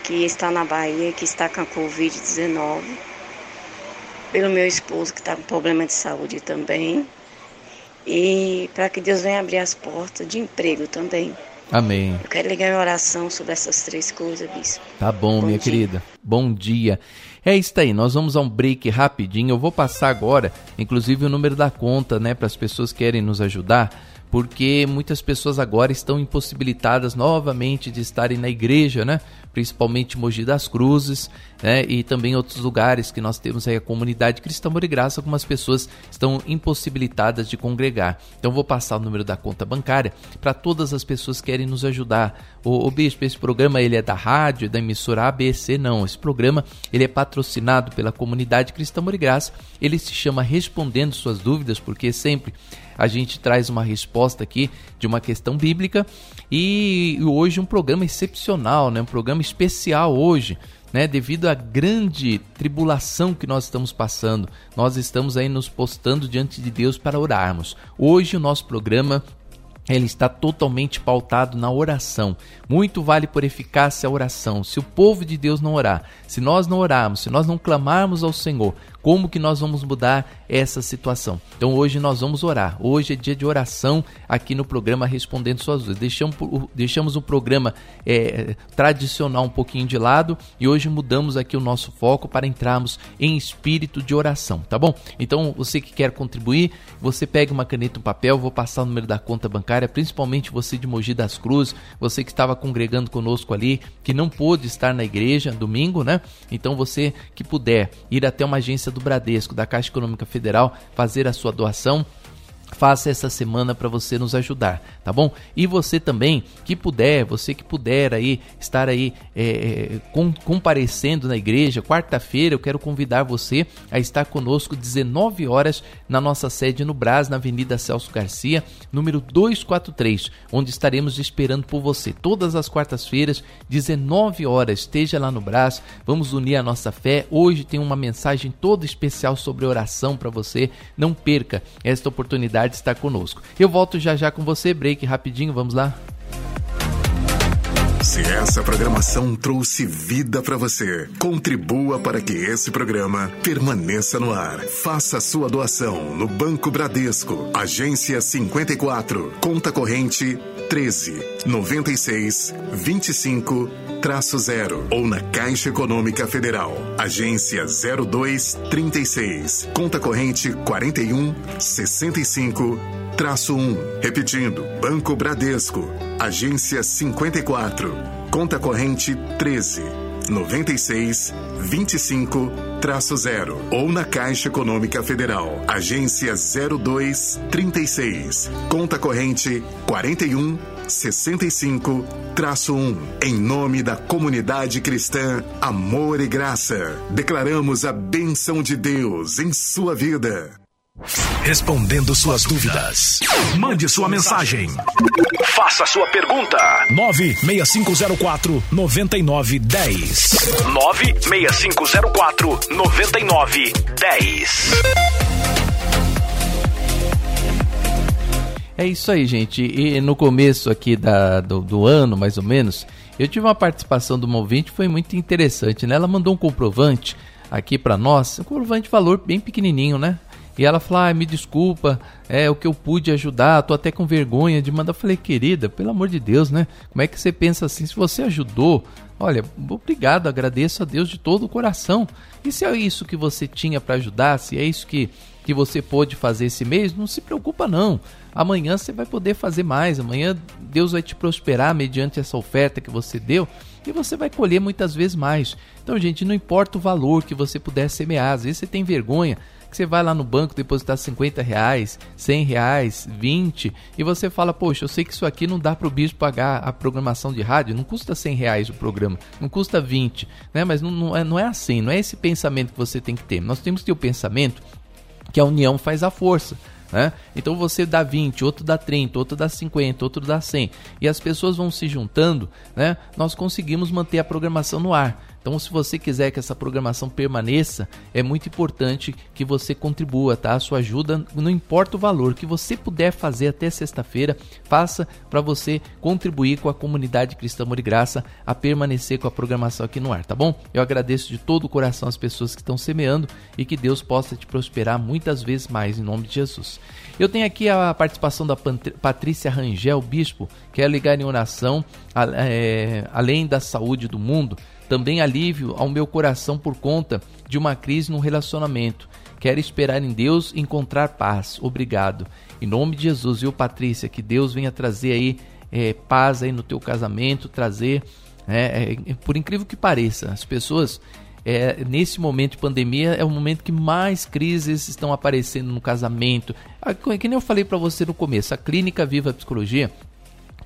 S9: que está na Bahia, que está com a Covid-19. Pelo meu esposo, que está com problema de saúde também. E para que Deus venha abrir as portas de emprego também.
S2: Amém.
S9: Eu quero ligar em oração sobre essas três coisas, bispo.
S2: Tá bom,
S9: Bom
S2: minha
S9: dia.
S2: querida. Bom dia. É isso aí, nós vamos a um break rapidinho. Eu vou passar agora, inclusive, o número da conta, né, para as pessoas que querem nos ajudar, porque muitas pessoas agora estão impossibilitadas novamente de estarem na igreja, né? Principalmente Mogi das Cruzes, né? E também outros lugares que nós temos aí a comunidade cristã Amor e Graça, algumas pessoas estão impossibilitadas de congregar. Então vou passar o número da conta bancária para todas as pessoas que querem nos ajudar. O, o bispo, esse programa ele é da rádio, da emissora ABC, não. Esse programa ele é patrocinado pela comunidade cristã Amor e Graça. Ele se chama Respondendo Suas Dúvidas, porque sempre a gente traz uma resposta aqui de uma questão bíblica e hoje um programa excepcional, né? Um programa especial hoje, né? Devido à grande tribulação que nós estamos passando, nós estamos aí nos postando diante de Deus para orarmos. Hoje o nosso programa ele está totalmente pautado na oração. Muito vale por eficácia a oração. Se o povo de Deus não orar, se nós não orarmos, se nós não clamarmos ao Senhor, como que nós vamos mudar essa situação? Então hoje nós vamos orar. Hoje é dia de oração aqui no programa Respondendo Suas Dúvidas. Deixamos, deixamos o programa é, tradicional um pouquinho de lado e hoje mudamos aqui o nosso foco para entrarmos em espírito de oração, tá bom? Então você que quer contribuir, você pega uma caneta e um papel, vou passar o número da conta bancária, principalmente você de Mogi das Cruzes, você que estava congregando conosco ali, que não pôde estar na igreja domingo, né? Então você que puder ir até uma agência do Bradesco, da Caixa Econômica Federal, fazer a sua doação, faça essa semana para você nos ajudar, tá bom? E você também que puder, você que puder aí estar aí é, é, com- comparecendo na igreja, quarta-feira eu quero convidar você a estar conosco 19 horas na nossa sede no Brás, na Avenida Celso Garcia, número 243, onde estaremos esperando por você todas as quartas-feiras, 19 horas, esteja lá no Brás, vamos unir a nossa fé. Hoje tem uma mensagem toda especial sobre oração para você. Não perca esta oportunidade de estar conosco. Eu volto já já com você, break rapidinho, vamos lá.
S10: Se essa programação trouxe vida para você, contribua para que esse programa permaneça no ar. Faça sua doação no Banco Bradesco, agência 54, conta corrente 13 96 25 traço 0 ou na Caixa Econômica Federal, agência 02 36, conta corrente 41 65 traço 1. Repetindo, Banco Bradesco, agência 54, conta corrente 13 96 25 0 ou na Caixa Econômica Federal, agência 0236, conta corrente 41 65 1, em nome da comunidade cristã Amor e Graça. Declaramos a benção de Deus em sua vida.
S1: Respondendo suas dúvidas. Mande sua mensagem. Faça sua pergunta. 96504 9910. 96504 9910.
S2: É isso aí, gente. E no começo aqui da, do, do ano, mais ou menos, eu tive uma participação do ouvinte, foi muito interessante, né? Ela mandou um comprovante aqui para nós, um comprovante de valor bem pequenininho, né? E ela falou: ah, me desculpa, é o que eu pude ajudar, tô até com vergonha de mandar. Eu falei, querida, pelo amor de Deus, né? Como é que você pensa assim? Se você ajudou, olha, obrigado, agradeço a Deus de todo o coração. E se é isso que você tinha para ajudar, se é isso que, que você pôde fazer esse mês, não se preocupa não. Amanhã você vai poder fazer mais, amanhã Deus vai te prosperar mediante essa oferta que você deu e você vai colher muitas vezes mais. Então, gente, não importa o valor que você puder semear, às vezes você tem vergonha que você vai lá no banco depositar 50 reais, 100 reais, 20 e você fala, poxa, eu sei que isso aqui não dá para o bispo pagar a programação de rádio, não custa 100 reais o programa, não custa 20, né? Mas não, não, é, não é assim, não é esse pensamento que você tem que ter. Nós temos que ter o pensamento que a união faz a força. Né? Então você dá 20, outro dá 30, outro dá 50, outro dá 100 e as pessoas vão se juntando, né? nós conseguimos manter a programação no ar. Então, se você quiser que essa programação permaneça, é muito importante que você contribua, tá? A sua ajuda, não importa o valor que você puder fazer até sexta-feira, faça para você contribuir com a comunidade Cristã Amor e Graça a permanecer com a programação aqui no ar, tá bom? Eu agradeço de todo o coração as pessoas que estão semeando e que Deus possa te prosperar muitas vezes mais em nome de Jesus. Eu tenho aqui a participação da Patrícia Rangel, bispo, que é ligar em oração, é, além da saúde do mundo também alívio ao meu coração por conta de uma crise no relacionamento. Quero esperar em Deus encontrar paz. Obrigado. Em nome de Jesus, viu, Patrícia? Que Deus venha trazer aí é, paz aí no teu casamento, trazer, é, é, por incrível que pareça, as pessoas é, nesse momento de pandemia é o momento que mais crises estão aparecendo no casamento. Ah, que nem eu falei para você no começo, a clínica Viva Psicologia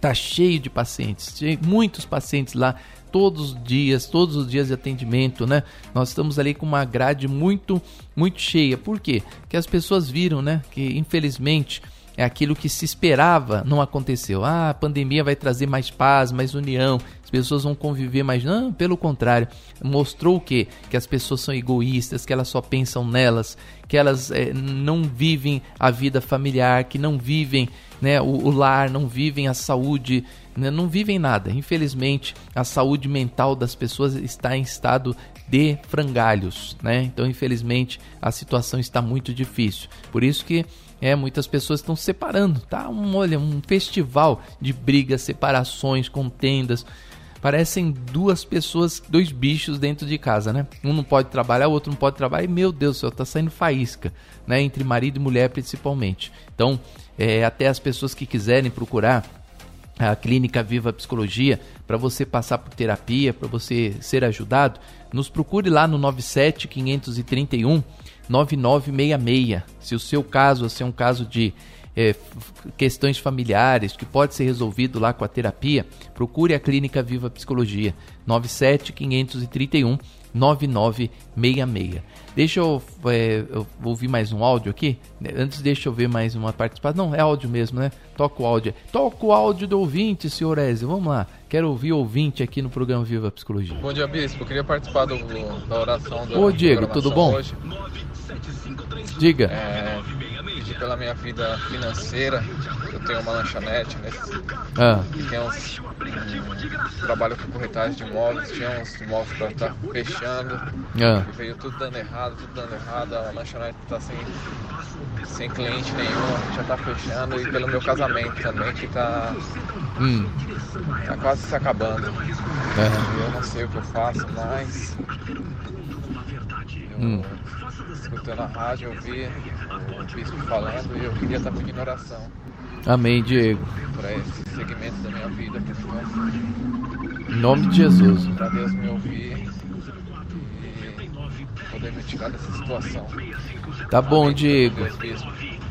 S2: tá cheio de pacientes, muitos pacientes lá todos os dias, todos os dias de atendimento, né? Nós estamos ali com uma grade muito, muito cheia. Por quê? Que as pessoas viram, né? Que infelizmente é aquilo que se esperava não aconteceu. Ah, a pandemia vai trazer mais paz, mais união, as pessoas vão conviver mais. Não, pelo contrário, mostrou o quê? Que as pessoas são egoístas, que elas só pensam nelas, que elas é, não vivem a vida familiar, que não vivem né, o, o lar, não vivem a saúde, né, não vivem nada. Infelizmente, a saúde mental das pessoas está em estado de frangalhos, né? Então, infelizmente, a situação está muito difícil. Por isso que é, muitas pessoas estão se separando, tá? Um, olha, um festival de brigas, separações, contendas. Parecem duas pessoas, dois bichos dentro de casa, né? Um não pode trabalhar, o outro não pode trabalhar, e meu Deus do céu, tá saindo faísca, né? Entre marido e mulher principalmente. Então, é, até as pessoas que quiserem procurar a Clínica Viva Psicologia para você passar por terapia, para você ser ajudado, nos procure lá no 97 531 9966. Se o seu caso é um caso de é, questões familiares que pode ser resolvido lá com a terapia, procure a Clínica Viva Psicologia 97 531 9966. Deixa eu, é, eu ouvir mais um áudio aqui. Antes, deixa eu ver mais uma participação. Não, é áudio mesmo, né? Toca o áudio. Toca o áudio do ouvinte, senhor Ezio. Vamos lá. Quero ouvir o ouvinte aqui no programa Viva Psicologia.
S11: Bom dia, Bispo. Eu queria participar do, da oração
S2: do. Ô, Diego, tudo bom? Hoje. Diga.
S11: É, pedir pela minha vida financeira. Eu tenho uma lanchonete, né?
S2: Ah.
S11: Tem uns, um trabalho com corretagem de imóveis, tinha uns imóveis para estar tá fechando.
S2: Ah.
S11: Veio tudo dando errado, tudo dando errado. A lanchonete está sem, sem cliente nenhum, já está fechando. E pelo meu casamento também, que está
S2: hum.
S11: tá quase se acabando.
S2: É.
S11: Eu não sei o que eu faço, mas. Eu,
S2: hum.
S11: Escutando a rádio, eu vi o bispo falando e eu queria estar pedindo oração.
S2: Amém, Diego.
S11: Para esse segmento da minha vida, por favor.
S2: Em nome de Jesus.
S11: Para Deus me ouvir e poder me tirar dessa situação.
S2: Tá bom, Diego.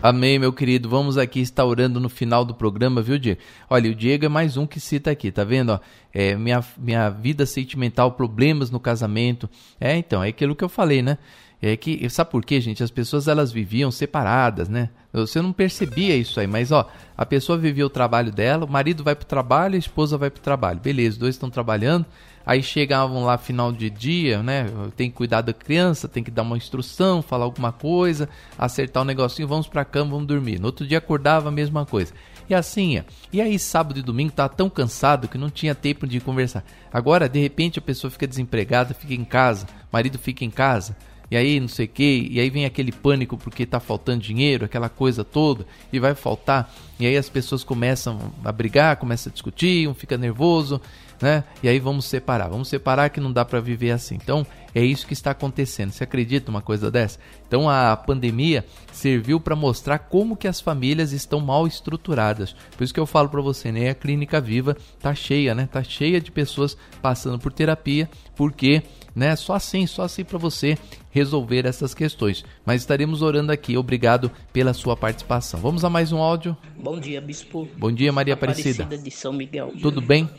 S2: Amém, meu querido. Vamos aqui estar orando no final do programa, viu, Diego? Olha, o Diego é mais um que cita aqui, tá vendo? Ó, é, minha, minha vida sentimental, problemas no casamento. É, então, é aquilo que eu falei, né? É que, sabe por quê, gente? As pessoas elas viviam separadas, né? Você não percebia isso aí, mas ó, a pessoa vivia o trabalho dela, o marido vai pro trabalho, a esposa vai pro trabalho. Beleza, os dois estão trabalhando, aí chegavam lá final de dia, né? Tem que cuidar da criança, tem que dar uma instrução, falar alguma coisa, acertar um negocinho, vamos pra cama, vamos dormir. No outro dia acordava a mesma coisa. E assim, e aí sábado e domingo tava tão cansado que não tinha tempo de conversar. Agora, de repente, a pessoa fica desempregada, fica em casa, o marido fica em casa, e aí não sei o que, e aí vem aquele pânico porque tá faltando dinheiro, aquela coisa toda, e vai faltar, e aí as pessoas começam a brigar, começam a discutir, um fica nervoso, né? E aí vamos separar, vamos separar que não dá para viver assim. Então é isso que está acontecendo. Você acredita uma coisa dessa? Então a pandemia serviu para mostrar como que as famílias estão mal estruturadas. Por isso que eu falo para você, né? A clínica viva tá cheia, né? Tá cheia de pessoas passando por terapia, porque né? Só assim, só assim para você resolver essas questões. Mas estaremos orando aqui. Obrigado pela sua participação. Vamos a mais um áudio.
S12: Bom dia, bispo.
S2: Bom dia, Maria Aparecida.
S12: Aparecida de São Miguel.
S2: Tudo bem?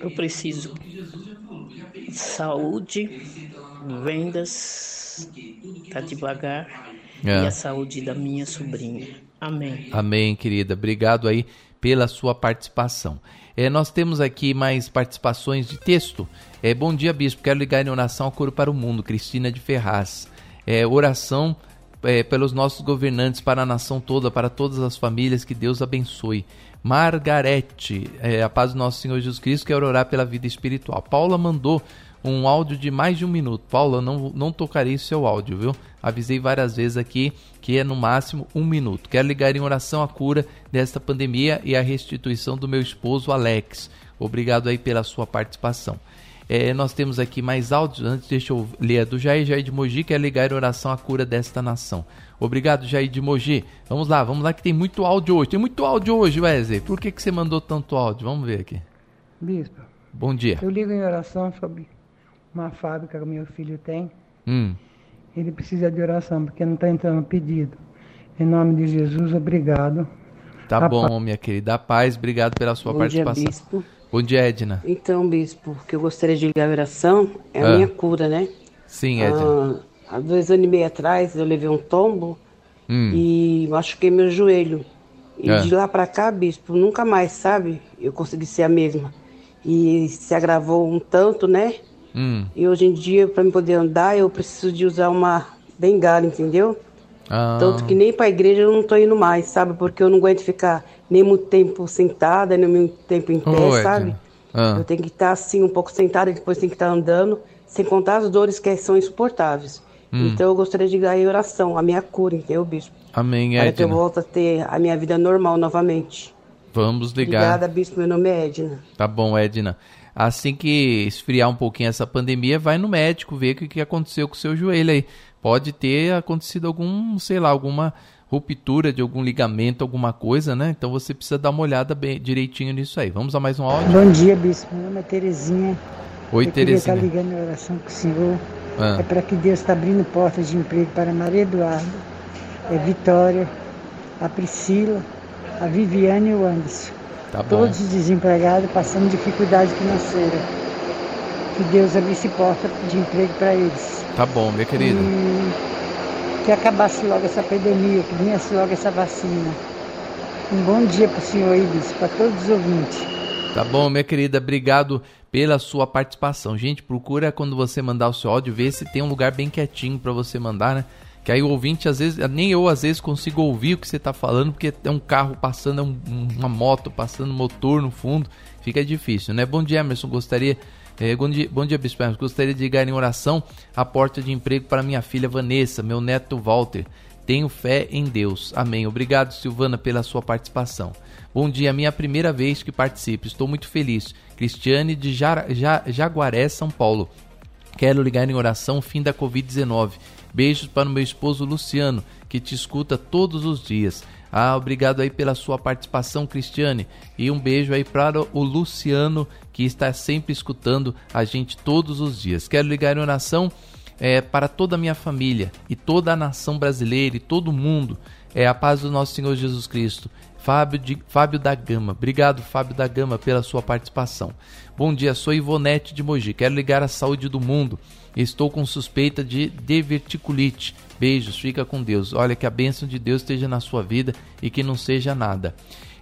S12: Eu preciso saúde, vendas, tá devagar
S2: É.
S12: e a saúde da minha sobrinha. Amém.
S2: Amém, querida. Obrigado aí pela sua participação. É, nós temos aqui mais participações de texto. É, bom dia, bispo. Quero ligar em oração ao coro para o mundo. Cristina de Ferraz. É, oração é, pelos nossos governantes, para a nação toda, para todas as famílias. Que Deus abençoe. Margarete, é, a paz do nosso Senhor Jesus Cristo, quero orar pela vida espiritual. Paula mandou um áudio de mais de um minuto. Paula, não, não tocarei seu áudio, viu? Avisei várias vezes aqui que é no máximo um minuto. Quero ligar em oração à cura desta pandemia e à restituição do meu esposo Alex. Obrigado aí pela sua participação. É, nós temos aqui mais áudios. Antes, deixa eu ler a do Jair. Jair de Mogi quer ligar em oração à cura desta nação. Obrigado, Jair de Mogi. Vamos lá, vamos lá que tem muito áudio hoje. Tem muito áudio hoje, Wesley. Por que, que você mandou tanto áudio? Vamos ver aqui.
S13: Bispo,
S2: Bom dia.
S13: eu ligo em oração sobre uma fábrica que meu filho tem.
S2: Hum.
S13: Ele precisa de oração porque não está entrando pedido. Em nome de Jesus, obrigado.
S2: Tá
S13: A
S2: bom,
S13: pa-
S2: minha querida. A paz, obrigado pela sua
S14: Bom dia,
S2: participação.
S14: bispo.
S2: Bom dia, Edna.
S14: Então, bispo, o que eu gostaria de ligar a oração é a
S2: Ah.
S14: minha cura, né?
S2: Sim, Edna.
S14: Ah, há dois anos e meio atrás eu levei um tombo
S2: Hum.
S14: e machuquei meu joelho. E
S2: É.
S14: de lá pra cá, bispo, nunca mais, sabe? Eu consegui ser a mesma. E se agravou um tanto, né?
S2: Hum.
S14: E hoje em dia, para me poder andar, eu preciso de usar uma bengala, entendeu?
S2: Ah.
S14: Tanto que nem pra igreja eu não tô indo mais, sabe? Porque eu não aguento ficar muito tempo sentada, nem muito tempo em pé,
S2: Edna.
S14: sabe?
S2: Ah.
S14: Eu tenho que estar assim um pouco sentada, depois tenho que estar andando, sem contar as dores que são insuportáveis.
S2: Hum.
S14: Então eu gostaria de ganhar em oração, a minha cura, entendeu, bispo?
S2: Amém,
S14: Para que eu
S2: Edna.
S14: volte a ter a minha vida normal novamente.
S2: Vamos ligar.
S14: Obrigada, bispo. Meu nome é Edna.
S2: Tá bom, Edna. Assim que esfriar um pouquinho essa pandemia, vai no médico ver o que, que aconteceu com o seu joelho aí. Pode ter acontecido algum, sei lá, alguma ruptura de algum ligamento, alguma coisa, né? Então você precisa dar uma olhada bem direitinho nisso aí. Vamos a mais um áudio?
S13: Bom dia, bispo. Meu nome é Terezinha.
S2: Oi,
S13: eu estar
S2: Terezinha.
S13: ligando em oração com o senhor.
S2: Ah.
S13: É para que Deus está abrindo portas de emprego para Maria Eduarda, é Vitória, a Priscila, a Viviane e o Anderson.
S2: Tá bom.
S13: Todos os desempregados passando dificuldade financeira. Que Deus abrisse porta de emprego para eles.
S2: Tá bom, minha querida.
S13: E que acabasse logo essa pandemia, que viesse logo essa vacina. Um bom dia para o senhor bispo, para todos os ouvintes.
S2: Tá bom, minha querida, obrigado pela sua participação. Gente, procura quando você mandar o seu áudio, ver se tem um lugar bem quietinho para você mandar, né? Que aí o ouvinte, às vezes, nem eu às vezes consigo ouvir o que você tá falando, porque é um carro passando, é um- uma moto passando, motor no fundo, fica difícil, né? Bom dia, Emerson, gostaria... eh, bom, dia, bom dia, Bispo Emerson. Gostaria de ligar em oração a porta de emprego para minha filha Vanessa, meu neto Walter. Tenho fé em Deus. Amém. Obrigado, Silvana, pela sua participação. Bom dia, minha primeira vez que participo. Estou muito feliz. Cristiane de Jara- Ja- Jaguaré, São Paulo. Quero ligar em oração fim da Covid-19. Beijos para o meu esposo Luciano, que te escuta todos os dias. Ah, obrigado aí pela sua participação, Cristiane. E um beijo aí para o Luciano, que está sempre escutando a gente todos os dias. Quero ligar em oração é, para toda a minha família e toda a nação brasileira e todo mundo. É a paz do nosso Senhor Jesus Cristo. Fábio, de, Fábio da Gama. Obrigado, Fábio da Gama, pela sua participação. Bom dia, sou Ivonete de Mogi. Quero ligar a saúde do mundo. Estou com suspeita de diverticulite. Beijos, fica com Deus. Olha que a bênção de Deus esteja na sua vida e que não seja nada.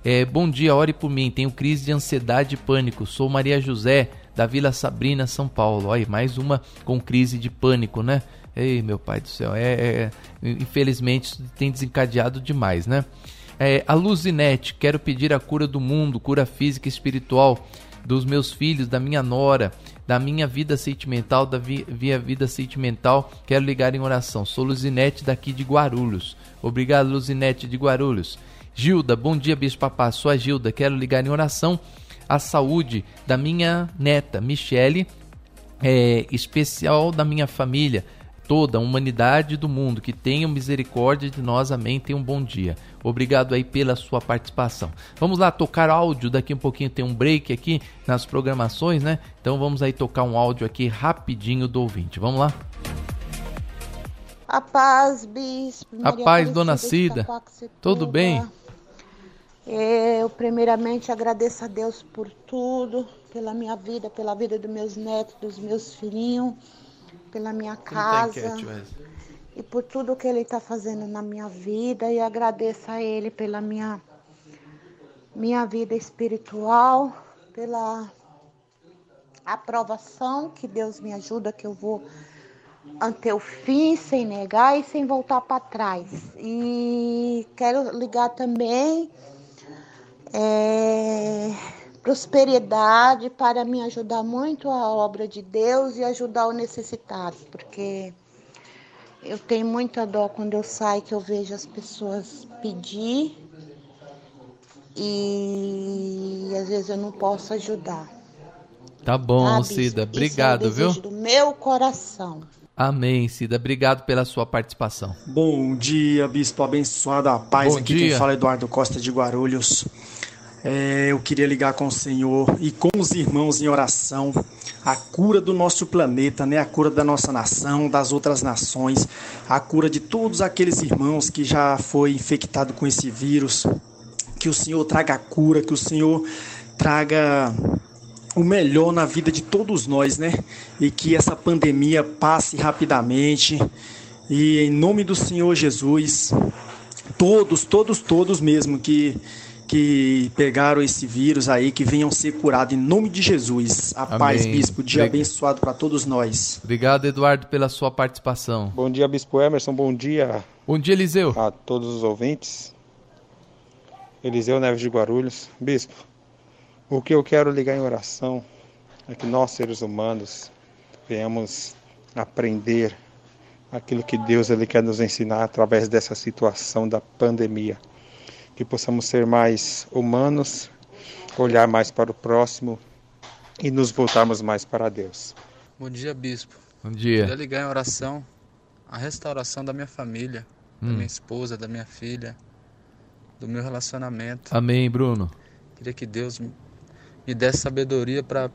S2: É, bom dia, ore por mim. Tenho crise de ansiedade e pânico. Sou Maria José, da Vila Sabrina, São Paulo. Olha, mais uma com crise de pânico, né? Ei, meu pai do céu. É, é infelizmente tem desencadeado demais, né? É, a Luzinete, quero pedir a cura do mundo, cura física e espiritual dos meus filhos, da minha nora, da minha vida sentimental, da via vida sentimental. Quero ligar em oração. Sou Luzinete daqui de Guarulhos. Obrigado, Luzinete de Guarulhos. Gilda, bom dia, Bispo Papá. Sou a Gilda. Quero ligar em oração a saúde da minha neta, Michele, é, especial da minha família, toda a humanidade do mundo, que tenham misericórdia de nós, amém. Tenha um bom dia. Obrigado aí pela sua participação. Vamos lá tocar áudio, daqui um pouquinho tem um break aqui nas programações, né? Então vamos aí tocar um áudio aqui rapidinho do ouvinte. Vamos lá?
S15: A paz, bispo.
S2: A paz, dona Cida. Tudo bem?
S15: Eu primeiramente agradeço a Deus por tudo, pela minha vida, pela vida dos meus netos, dos meus filhinhos pela minha casa e por tudo que Ele está fazendo na minha vida e agradeço a Ele pela minha, minha vida espiritual, pela aprovação que Deus me ajuda, que eu vou ante o fim, sem negar e sem voltar para trás. E quero ligar também. É prosperidade para me ajudar muito a obra de Deus e ajudar o necessitado, porque eu tenho muita dó quando eu saio que eu vejo as pessoas pedir e às vezes eu não posso ajudar.
S2: Tá bom, ah, Cida. Obrigado,
S15: Isso é
S2: viu?
S15: do meu coração.
S2: Amém, Cida. Obrigado pela sua participação.
S16: Bom dia, bispo abençoado, a paz.
S2: Bom
S16: Aqui
S2: dia.
S16: quem fala é Eduardo Costa de Guarulhos. É, eu queria ligar com o Senhor e com os irmãos em oração a cura do nosso planeta, né? A cura da nossa nação, das outras nações, a cura de todos aqueles irmãos que já foi infectado com esse vírus. Que o Senhor traga a cura, que o Senhor traga o melhor na vida de todos nós, né? E que essa pandemia passe rapidamente. E em nome do Senhor Jesus, todos, todos, todos mesmo que que pegaram esse vírus aí, que venham ser curados em nome de Jesus. A
S2: Amém.
S16: paz, bispo. Dia
S2: Obrig-
S16: abençoado para todos nós.
S2: Obrigado, Eduardo, pela sua participação.
S17: Bom dia, Bispo Emerson. Bom dia
S2: Bom dia, Eliseu.
S17: a todos os ouvintes. Eliseu Neves de Guarulhos. Bispo, o que eu quero ligar em oração é que nós, seres humanos, venhamos aprender aquilo que Deus ele quer nos ensinar através dessa situação da pandemia. Que possamos ser mais humanos, olhar mais para o próximo e nos voltarmos mais para Deus.
S18: Bom dia, bispo.
S2: Bom dia.
S18: Queria ligar em oração a restauração da minha família, da
S2: Hum.
S18: minha esposa, da minha filha, do meu relacionamento.
S2: Amém, Bruno.
S18: Queria que Deus me me desse sabedoria para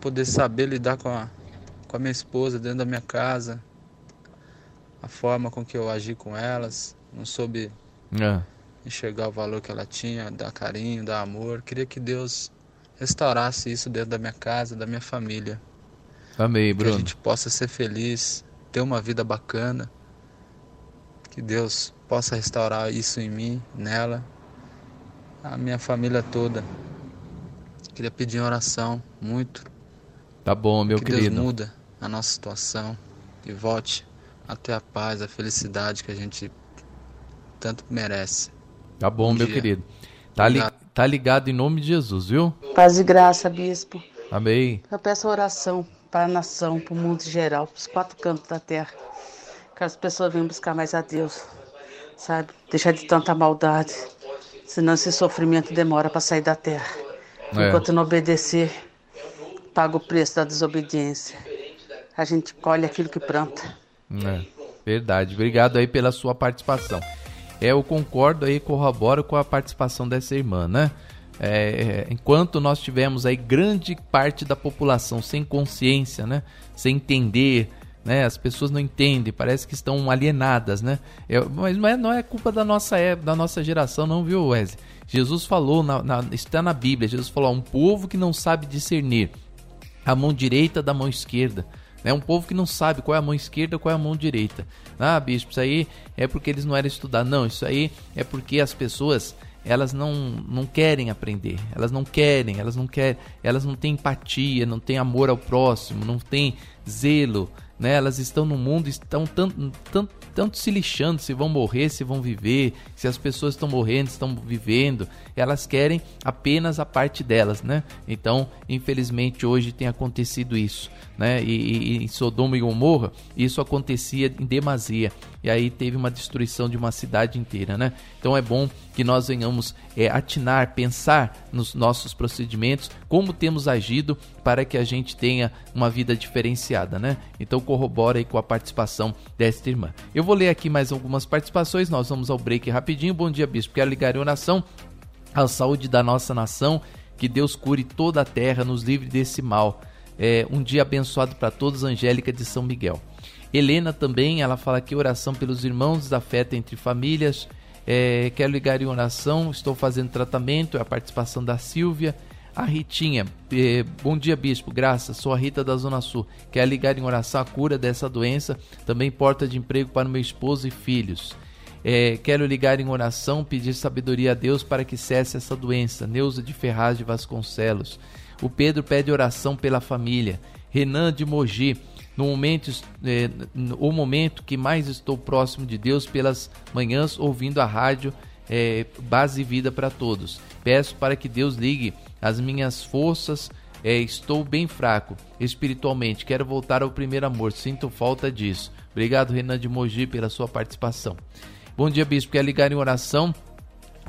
S18: poder saber lidar com a, com a minha esposa dentro da minha casa, a forma com que eu agi com elas, não soube
S2: É.
S18: enxergar o valor que ela tinha, dar carinho, dar amor. Queria que Deus restaurasse isso dentro da minha casa, da minha família.
S2: Amém,
S18: Que a
S2: Bruno.
S18: gente possa ser feliz, ter uma vida bacana. Que Deus possa restaurar isso em mim, nela, a minha família toda. Queria pedir oração muito.
S2: Tá bom, meu
S18: que
S2: querido.
S18: Deus muda a nossa situação e volte até a paz, a felicidade que a gente tanto merece.
S2: Tá bom,
S18: Bom
S2: meu
S18: dia.
S2: querido. Tá, li- tá ligado em nome de Jesus, viu?
S14: Paz e graça, bispo.
S2: Amém.
S14: Eu peço oração para a nação, para o mundo em geral, para os quatro cantos da terra. Que as pessoas venham buscar mais a Deus, sabe? Deixar de tanta maldade. Senão esse sofrimento demora para sair da terra.
S2: É.
S14: Enquanto não obedecer, paga o preço da desobediência. A gente colhe aquilo que planta.
S2: É, verdade. Obrigado aí pela sua participação. É, eu concordo aí, corroboro com a participação dessa irmã, né? É, enquanto nós tivemos aí grande parte da população sem consciência, né? Sem entender, né? As pessoas não entendem, parece que estão alienadas, né? É, mas não é, não é culpa da nossa época, da nossa geração, não, viu, Wesley? Jesus falou, na, na, está na Bíblia, Jesus falou, um povo que não sabe discernir a mão direita da mão esquerda. É um povo que não sabe qual é a mão esquerda qual é a mão direita. Ah, bispo, isso aí é porque eles não eram estudar. Não, isso aí é porque as pessoas elas não, não querem aprender, elas não querem, elas não querem, elas não têm empatia, não têm amor ao próximo, não têm zelo, né? Elas estão no mundo, estão tanto, tanto, tanto se lixando se vão morrer, se vão viver, se as pessoas estão morrendo, estão vivendo. Elas querem apenas a parte delas, né? Então, infelizmente, hoje tem acontecido isso, né? E, e em Sodoma e Gomorra, isso acontecia em demasia. E aí teve uma destruição de uma cidade inteira, né? Então é bom que nós venhamos é, atinar, pensar nos nossos procedimentos, como temos agido para que a gente tenha uma vida diferenciada, né? Então corrobora aí com a participação desta irmã. Eu vou ler aqui mais algumas participações, nós vamos ao break rapidinho. Bom dia, bispo. Quero ligar em oração à saúde da nossa nação, que Deus cure toda a terra, nos livre desse mal. É, um dia abençoado para todos, Angélica de São Miguel. Helena também, ela fala que oração pelos irmãos, desafeta entre famílias. É, quero ligar em oração, estou fazendo tratamento, é a participação da Silvia. A Ritinha, eh, bom dia bispo, graças, sou a Rita da Zona Sul. Quer ligar em oração a cura dessa doença, também porta de emprego para meu esposo e filhos. É, quero ligar em oração, pedir sabedoria a Deus para que cesse essa doença. Neuza de Ferraz de Vasconcelos. O Pedro pede oração pela família. Renan de Mogi, no momento, é, o momento que mais estou próximo de Deus pelas manhãs ouvindo a rádio é, Base Vida para Todos. Peço para que Deus ligue as minhas forças. É, estou bem fraco espiritualmente. Quero voltar ao primeiro amor. Sinto falta disso. Obrigado, Renan de Mogi, pela sua participação. Bom dia, bispo. Quero ligar em oração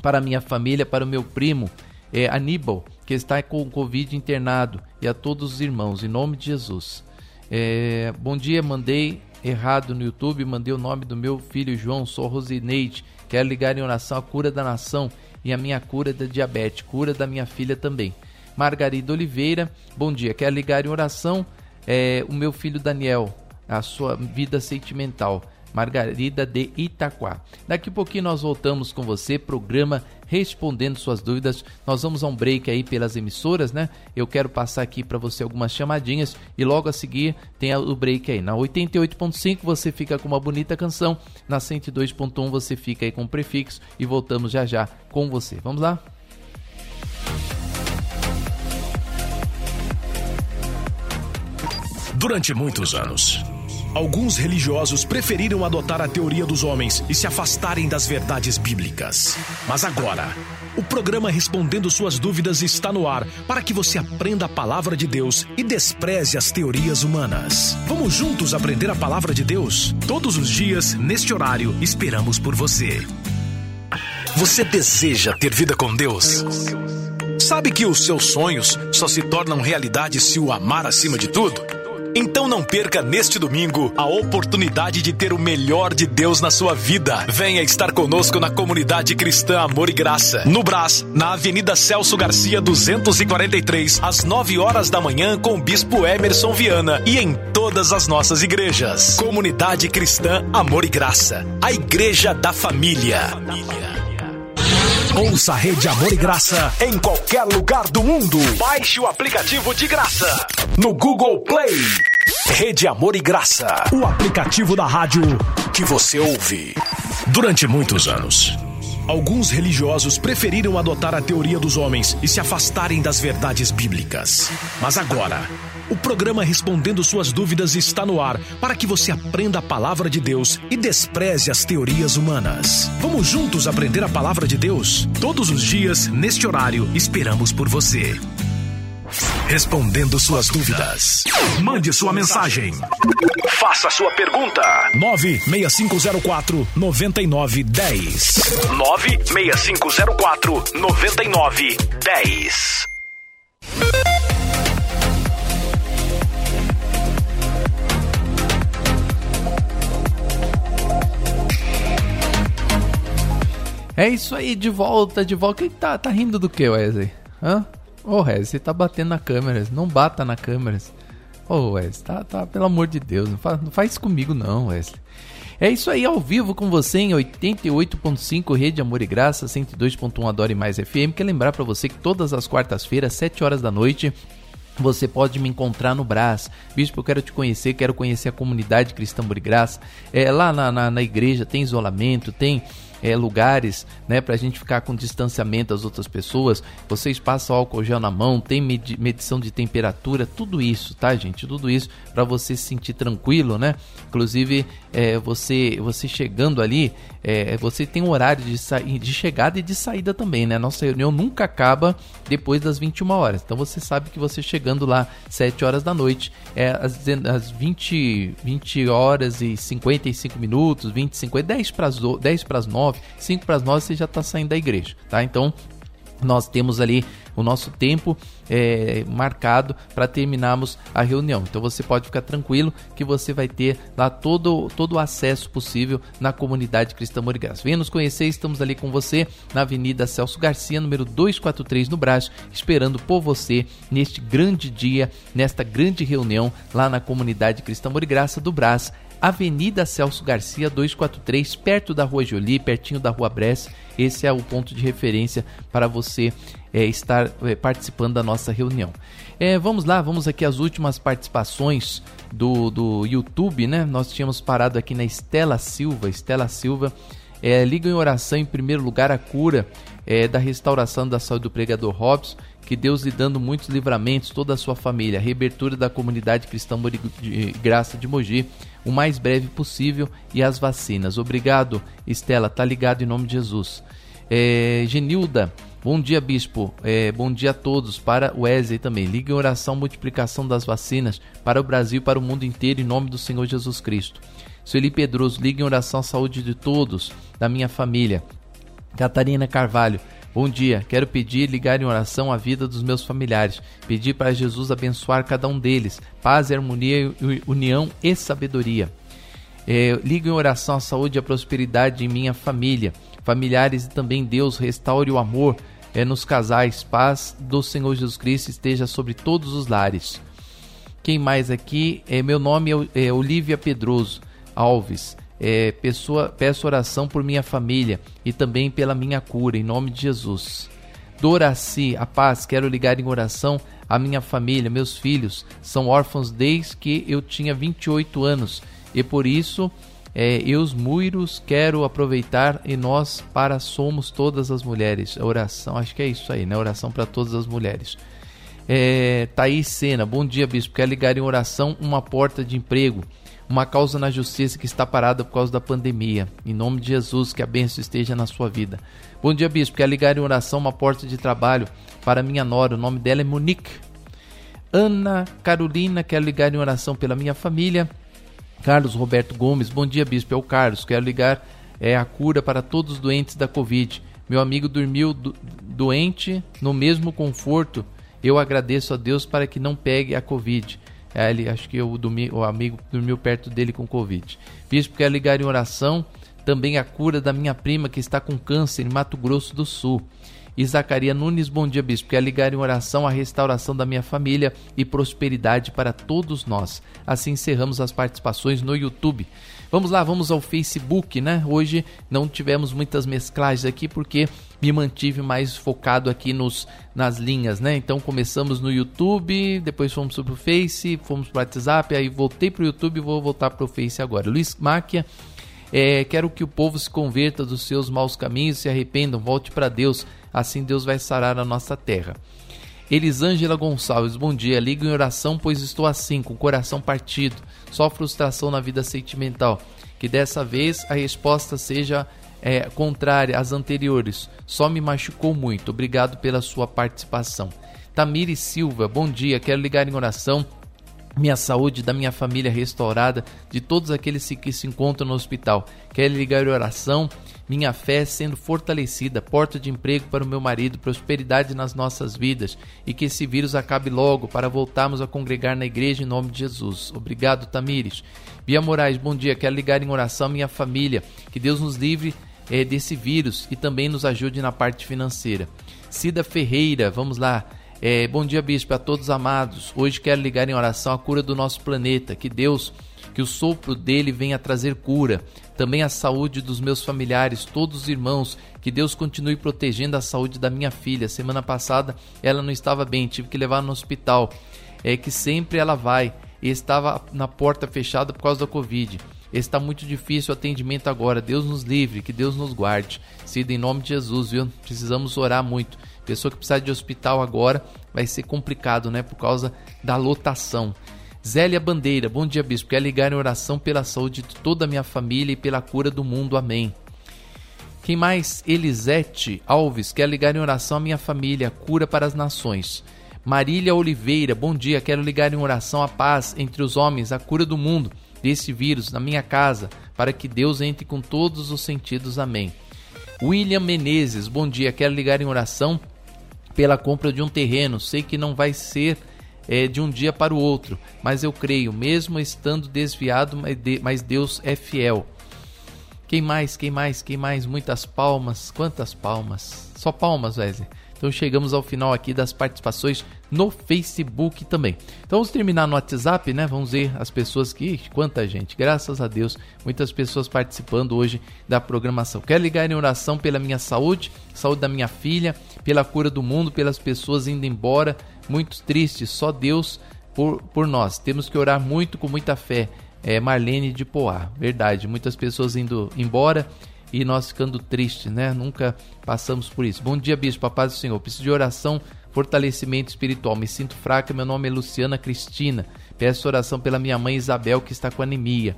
S2: para minha família, para o meu primo é, Aníbal, que está com Covid internado, e a todos os irmãos, em nome de Jesus. É, bom dia, mandei errado no YouTube, mandei o nome do meu filho João, sou Rosineide. Quero ligar em oração a cura da nação e a minha cura da diabetes, cura da minha filha também. Margarida Oliveira, bom dia. Quero ligar em oração é, o meu filho Daniel, a sua vida sentimental. Margarida de Itaquá. Daqui a pouquinho nós voltamos com você, programa Respondendo Suas Dúvidas. Nós vamos a um break aí pelas emissoras, né? Eu quero passar aqui para você algumas chamadinhas e logo a seguir tem o break aí. Na 88.5 você fica com uma bonita canção, na 102.1 você fica aí com o prefixo e voltamos já já com você. Vamos lá?
S1: Durante muitos anos, Alguns religiosos preferiram adotar a teoria dos homens e se afastarem das verdades bíblicas. Mas agora, o programa Respondendo Suas Dúvidas está no ar para que você aprenda a palavra de Deus e despreze as teorias humanas. Vamos juntos aprender a palavra de Deus? Todos os dias, neste horário, esperamos por você. Você deseja ter vida com Deus? Sabe que os seus sonhos só se tornam realidade se o amar acima de tudo? Então não perca neste domingo a oportunidade de ter o melhor de Deus na sua vida. Venha estar conosco na comunidade cristã Amor e Graça, no Brás, na Avenida Celso Garcia 243, às 9 horas da manhã com o bispo Emerson Viana e em todas as nossas igrejas. Comunidade cristã Amor e Graça, a igreja da família. Ouça a Rede Amor e Graça em qualquer lugar do mundo. Baixe o aplicativo de graça no Google Play. Rede Amor e Graça, o aplicativo da rádio que você ouve. Durante muitos anos, alguns religiosos preferiram adotar a teoria dos homens e se afastarem das verdades bíblicas. Mas agora, o programa Respondendo Suas Dúvidas está no ar para que você aprenda a palavra de Deus e despreze as teorias humanas. Vamos juntos aprender a palavra de Deus? Todos os dias, neste horário, esperamos por você. Respondendo suas dúvidas. Mande sua mensagem. Faça sua pergunta. 96504 9910. 96504 9910.
S2: É isso aí, de volta, de volta. Quem tá, tá rindo do que, Wesley? Hã? Ô, oh, Wesley, você tá batendo na câmera. Não bata na câmera. Ô, oh, Wesley, tá, tá, pelo amor de Deus. Não faz, não faz comigo, não, Wesley. É isso aí, ao vivo com você em 88.5 Rede Amor e Graça, 102.1 Adore Mais FM. Quer lembrar para você que todas as quartas-feiras, 7 horas da noite, você pode me encontrar no Brás. Bispo, eu quero te conhecer, quero conhecer a comunidade cristã Amor e Graça. É, lá na, na, na igreja tem isolamento, tem é, lugares né, para a gente ficar com distanciamento das outras pessoas. Vocês passam álcool gel na mão, tem medição de temperatura, tudo isso, tá, gente? Tudo isso para você se sentir tranquilo, né? Inclusive, é, você você chegando ali, é, você tem um horário de, de chegada e de saída também, né? Nossa reunião nunca acaba depois das 21 horas. Então você sabe que você chegando lá 7 horas da noite, é às, às 20, 20 horas e 55 minutos, 20, 50, 10 para as 10 para as 9, 5 para as 9 você já está saindo da igreja, tá? Então nós temos ali o nosso tempo é, marcado para terminarmos a reunião. Então você pode ficar tranquilo que você vai ter lá todo, todo o acesso possível na comunidade Cristã Morigás. Venha nos conhecer, estamos ali com você na Avenida Celso Garcia, número 243 no Brás, esperando por você neste grande dia, nesta grande reunião lá na comunidade Cristã Morigraça do Brás Avenida Celso Garcia 243, perto da Rua Jolie, pertinho da Rua Bresse. Esse é o ponto de referência para você é, estar é, participando da nossa reunião. É, vamos lá, vamos aqui às últimas participações do, do YouTube, né? Nós tínhamos parado aqui na Estela Silva. Estela Silva, é, liga em oração em primeiro lugar a cura é, da restauração da saúde do pregador Robson que Deus lhe dando muitos livramentos, toda a sua família, a reabertura da comunidade cristã de Graça de Mogi, o mais breve possível e as vacinas. Obrigado, Estela, tá ligado em nome de Jesus. É, Genilda, bom dia, bispo. É, bom dia a todos. Para o Wesley também. Liga em oração, multiplicação das vacinas para o Brasil e para o mundo inteiro, em nome do Senhor Jesus Cristo. Sueli Pedroso, liga em oração, saúde de todos, da minha família. Catarina Carvalho, Bom dia, quero pedir ligar em oração a vida dos meus familiares. Pedir para Jesus abençoar cada um deles. Paz, harmonia, união e sabedoria. É, ligo em oração a saúde e a prosperidade em minha família, familiares e também Deus restaure o amor é, nos casais. Paz do Senhor Jesus Cristo esteja sobre todos os lares. Quem mais aqui? É, meu nome é, é Olivia Pedroso Alves. É, pessoa, peço oração por minha família e também pela minha cura, em nome de Jesus. Doraci, a paz, quero ligar em oração a minha família, meus filhos são órfãos desde que eu tinha 28 anos e por isso é, os muiros quero aproveitar e nós para somos todas as mulheres. Oração, acho que é isso aí, né? Oração para todas as mulheres. É, Thaís Sena, bom dia, bispo. Quero ligar em oração uma porta de emprego uma causa na justiça que está parada por causa da pandemia. Em nome de Jesus, que a bênção esteja na sua vida. Bom dia, bispo. Quer ligar em oração uma porta de trabalho para minha nora. O nome dela é Monique. Ana Carolina, quero ligar em oração pela minha família. Carlos Roberto Gomes, bom dia, bispo. É o Carlos. Quero ligar é, a cura para todos os doentes da Covid. Meu amigo dormiu do, doente no mesmo conforto. Eu agradeço a Deus para que não pegue a Covid. É, ele, acho que o, dormi, o amigo dormiu perto dele com Covid. Bispo, quer ligar em oração também a cura da minha prima que está com câncer em Mato Grosso do Sul. E Zacaria Nunes, bom dia, bispo. Quer ligar em oração a restauração da minha família e prosperidade para todos nós. Assim encerramos as participações no YouTube. Vamos lá, vamos ao Facebook, né? Hoje não tivemos muitas mesclagens aqui porque me mantive mais focado aqui nos, nas linhas, né? Então começamos no YouTube, depois fomos para o Face, fomos para o WhatsApp, aí voltei para o YouTube e vou voltar para o Face agora. Luiz Máquia, é, quero que o povo se converta dos seus maus caminhos, se arrependam, volte para Deus, assim Deus vai sarar a nossa terra. Elisângela Gonçalves, bom dia. Ligo em oração, pois estou assim, com o coração partido. Só frustração na vida sentimental. Que dessa vez a resposta seja é, contrária às anteriores. Só me machucou muito. Obrigado pela sua participação. Tamiri Silva, bom dia. Quero ligar em oração minha saúde, da minha família restaurada, de todos aqueles que se encontram no hospital. Quero ligar em oração minha fé sendo fortalecida, porta de emprego para o meu marido, prosperidade nas nossas vidas e que esse vírus acabe logo para voltarmos a congregar na igreja em nome de Jesus. Obrigado, Tamires. Bia Moraes, bom dia. Quero ligar em oração minha família, que Deus nos livre é, desse vírus e também nos ajude na parte financeira. Cida Ferreira, vamos lá. É, bom dia, bispo, a todos amados. Hoje quero ligar em oração a cura do nosso planeta. Que Deus, que o sopro dele venha trazer cura. Também a saúde dos meus familiares, todos os irmãos. Que Deus continue protegendo a saúde da minha filha. Semana passada ela não estava bem, tive que levar no hospital. É que sempre ela vai e estava na porta fechada por causa da Covid. Está muito difícil o atendimento agora. Deus nos livre, que Deus nos guarde. Cida, em nome de Jesus, viu? Precisamos orar muito. Pessoa que precisar de hospital agora vai ser complicado, né? Por causa da lotação. Zélia Bandeira, bom dia, bispo. Quer ligar em oração pela saúde de toda a minha família e pela cura do mundo. Amém. Quem mais? Elisete Alves, quer ligar em oração à minha família, cura para as nações. Marília Oliveira, bom dia. Quero ligar em oração a paz entre os homens, a cura do mundo desse vírus na minha casa, para que Deus entre com todos os sentidos. Amém. William Menezes, bom dia. Quero ligar em oração pela compra de um terreno. Sei que não vai ser é, de um dia para o outro, mas eu creio, mesmo estando desviado, mas Deus é fiel. Quem mais? Quem mais? Quem mais? Muitas palmas. Quantas palmas? Só palmas, Wesley. Então chegamos ao final aqui das participações no Facebook também. Então vamos terminar no WhatsApp, né? Vamos ver as pessoas que. Quanta gente, graças a Deus, muitas pessoas participando hoje da programação. Quero ligar em oração pela minha saúde, saúde da minha filha, pela cura do mundo, pelas pessoas indo embora, muito tristes, só Deus por, por nós. Temos que orar muito com muita fé. É Marlene de Poá, verdade. Muitas pessoas indo embora e nós ficando tristes, né? Nunca passamos por isso. Bom dia, bispo, a paz do Senhor. Preciso de oração, fortalecimento espiritual. Me sinto fraca, meu nome é Luciana Cristina. Peço oração pela minha mãe Isabel, que está com anemia.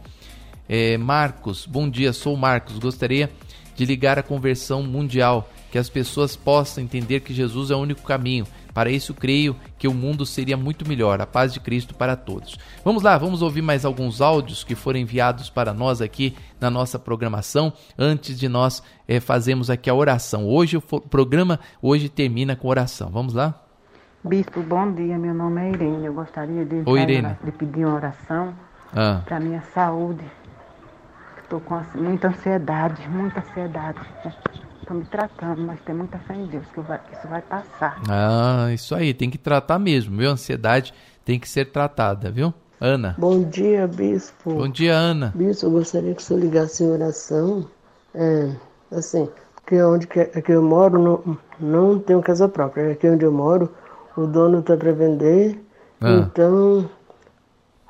S2: É, Marcos, bom dia, sou Marcos. Gostaria de ligar a conversão mundial, que as pessoas possam entender que Jesus é o único caminho para isso, creio que o mundo seria muito melhor. A paz de Cristo para todos. Vamos lá, vamos ouvir mais alguns áudios que foram enviados para nós aqui na nossa programação, antes de nós é, fazermos aqui a oração. Hoje o programa hoje termina com oração. Vamos lá?
S19: Bispo, bom dia. Meu nome é Irene. Eu gostaria de,
S2: Oi, Irene.
S19: de pedir uma oração
S2: ah.
S19: para minha saúde. Estou com muita ansiedade, muita ansiedade estou me tratando, mas tem muita fé em Deus que, vai, que isso vai passar.
S2: Ah, isso aí, tem que tratar mesmo, viu? A ansiedade tem que ser tratada, viu? Ana.
S20: Bom dia, bispo.
S2: Bom dia, Ana.
S20: Bispo, eu gostaria que o senhor ligasse em oração. É, assim, porque onde que, que eu moro não, não tenho casa própria. Aqui onde eu moro, o dono está para vender. Ah. Então,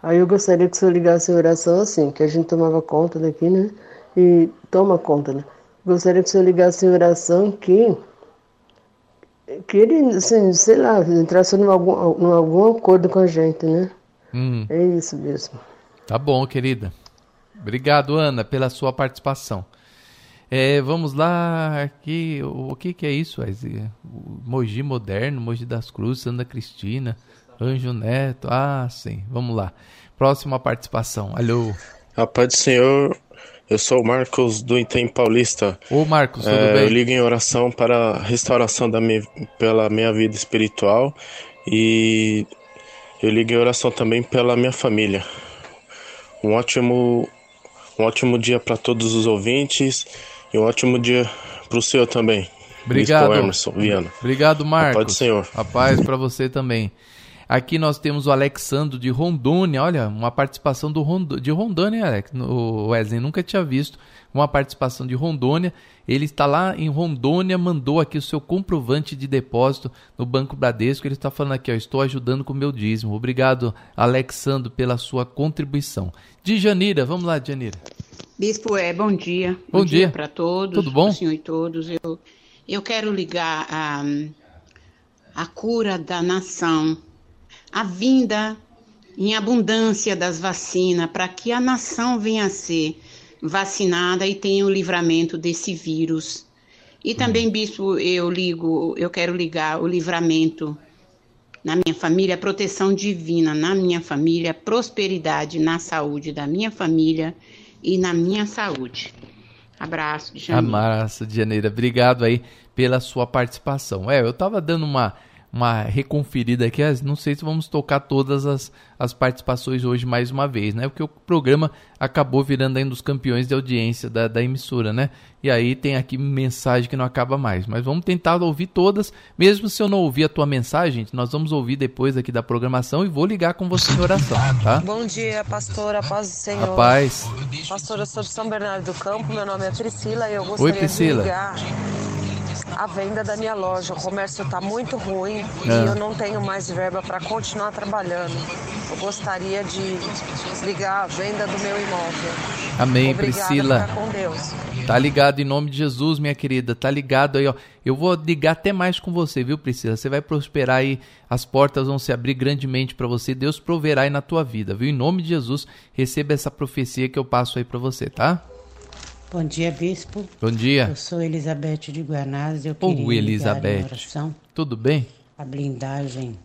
S20: aí eu gostaria que o senhor ligasse em oração assim, que a gente tomava conta daqui, né? E toma conta, né? Gostaria que o senhor ligasse em oração que, que ele, assim, sei lá, entrasse em algum, em algum acordo com a gente, né?
S2: Hum.
S20: É isso mesmo.
S2: Tá bom, querida. Obrigado, Ana, pela sua participação. É, vamos lá, aqui, o, o que, que é isso? O Mogi Moderno, Mogi das Cruzes, Santa Cristina, Anjo Neto, ah, sim, vamos lá. Próxima participação, alô.
S21: A paz do Senhor, eu sou o Marcos do Item Paulista.
S2: Ô Marcos, tudo
S21: é,
S2: bem?
S21: Eu ligo em oração para a restauração da minha, pela minha vida espiritual e eu ligo em oração também pela minha família. Um ótimo, um ótimo dia para todos os ouvintes e um ótimo dia para o senhor também.
S2: Obrigado.
S21: Emerson Viana.
S2: Obrigado, Marcos.
S21: A paz do Senhor.
S2: A paz para você também. Aqui nós temos o Alexandro de Rondônia. Olha, uma participação do Rond... de Rondônia, Alex. O Wesley nunca tinha visto uma participação de Rondônia. Ele está lá em Rondônia, mandou aqui o seu comprovante de depósito no Banco Bradesco. Ele está falando aqui, ó, estou ajudando com o meu dízimo. Obrigado, Alexandro, pela sua contribuição. De Janira, vamos lá, Janira.
S22: Bispo, é bom dia.
S2: Bom, bom dia,
S22: dia para todos.
S2: Tudo bom?
S22: Senhor e todos. Eu, eu quero ligar a, a cura da nação a vinda em abundância das vacinas para que a nação venha a ser vacinada e tenha o livramento desse vírus. E também, bispo, eu ligo, eu quero ligar o livramento na minha família, a proteção divina na minha família, prosperidade na saúde da minha família e na minha saúde. Abraço, de Janeiro.
S2: Abraço, de Janeiro. Obrigado aí pela sua participação. É, eu estava dando uma uma reconferida aqui. Não sei se vamos tocar todas as, as participações hoje mais uma vez, né? Porque o programa acabou virando ainda dos campeões de audiência da, da emissora, né? E aí tem aqui mensagem que não acaba mais. Mas vamos tentar ouvir todas. Mesmo se eu não ouvir a tua mensagem, nós vamos ouvir depois aqui da programação e vou ligar com você em oração, tá?
S23: Bom dia, pastora, paz do Senhor.
S2: Paz.
S23: Pastora, eu sou de São Bernardo do Campo, meu nome é Priscila e eu gostaria
S2: Oi, Priscila.
S23: de ligar a venda da minha loja. O comércio está muito ruim
S2: Ah.
S23: e eu não tenho mais verba para continuar trabalhando. Eu gostaria de ligar a venda do meu imóvel.
S2: Amém,
S23: Obrigada,
S2: Priscila.
S23: com Deus.
S2: Tá ligado em nome de Jesus, minha querida. Tá ligado aí, ó. Eu vou ligar até mais com você, viu, Priscila? Você vai prosperar aí, as portas vão se abrir grandemente para você. Deus proverá aí na tua vida, viu? Em nome de Jesus, receba essa profecia que eu passo aí para você, tá?
S24: Bom dia, bispo.
S2: Bom dia.
S24: Eu sou Elizabeth de Guanás. Eu
S2: Ô,
S24: queria
S2: Elizabeth.
S24: oração
S2: Tudo bem?
S24: a blindagem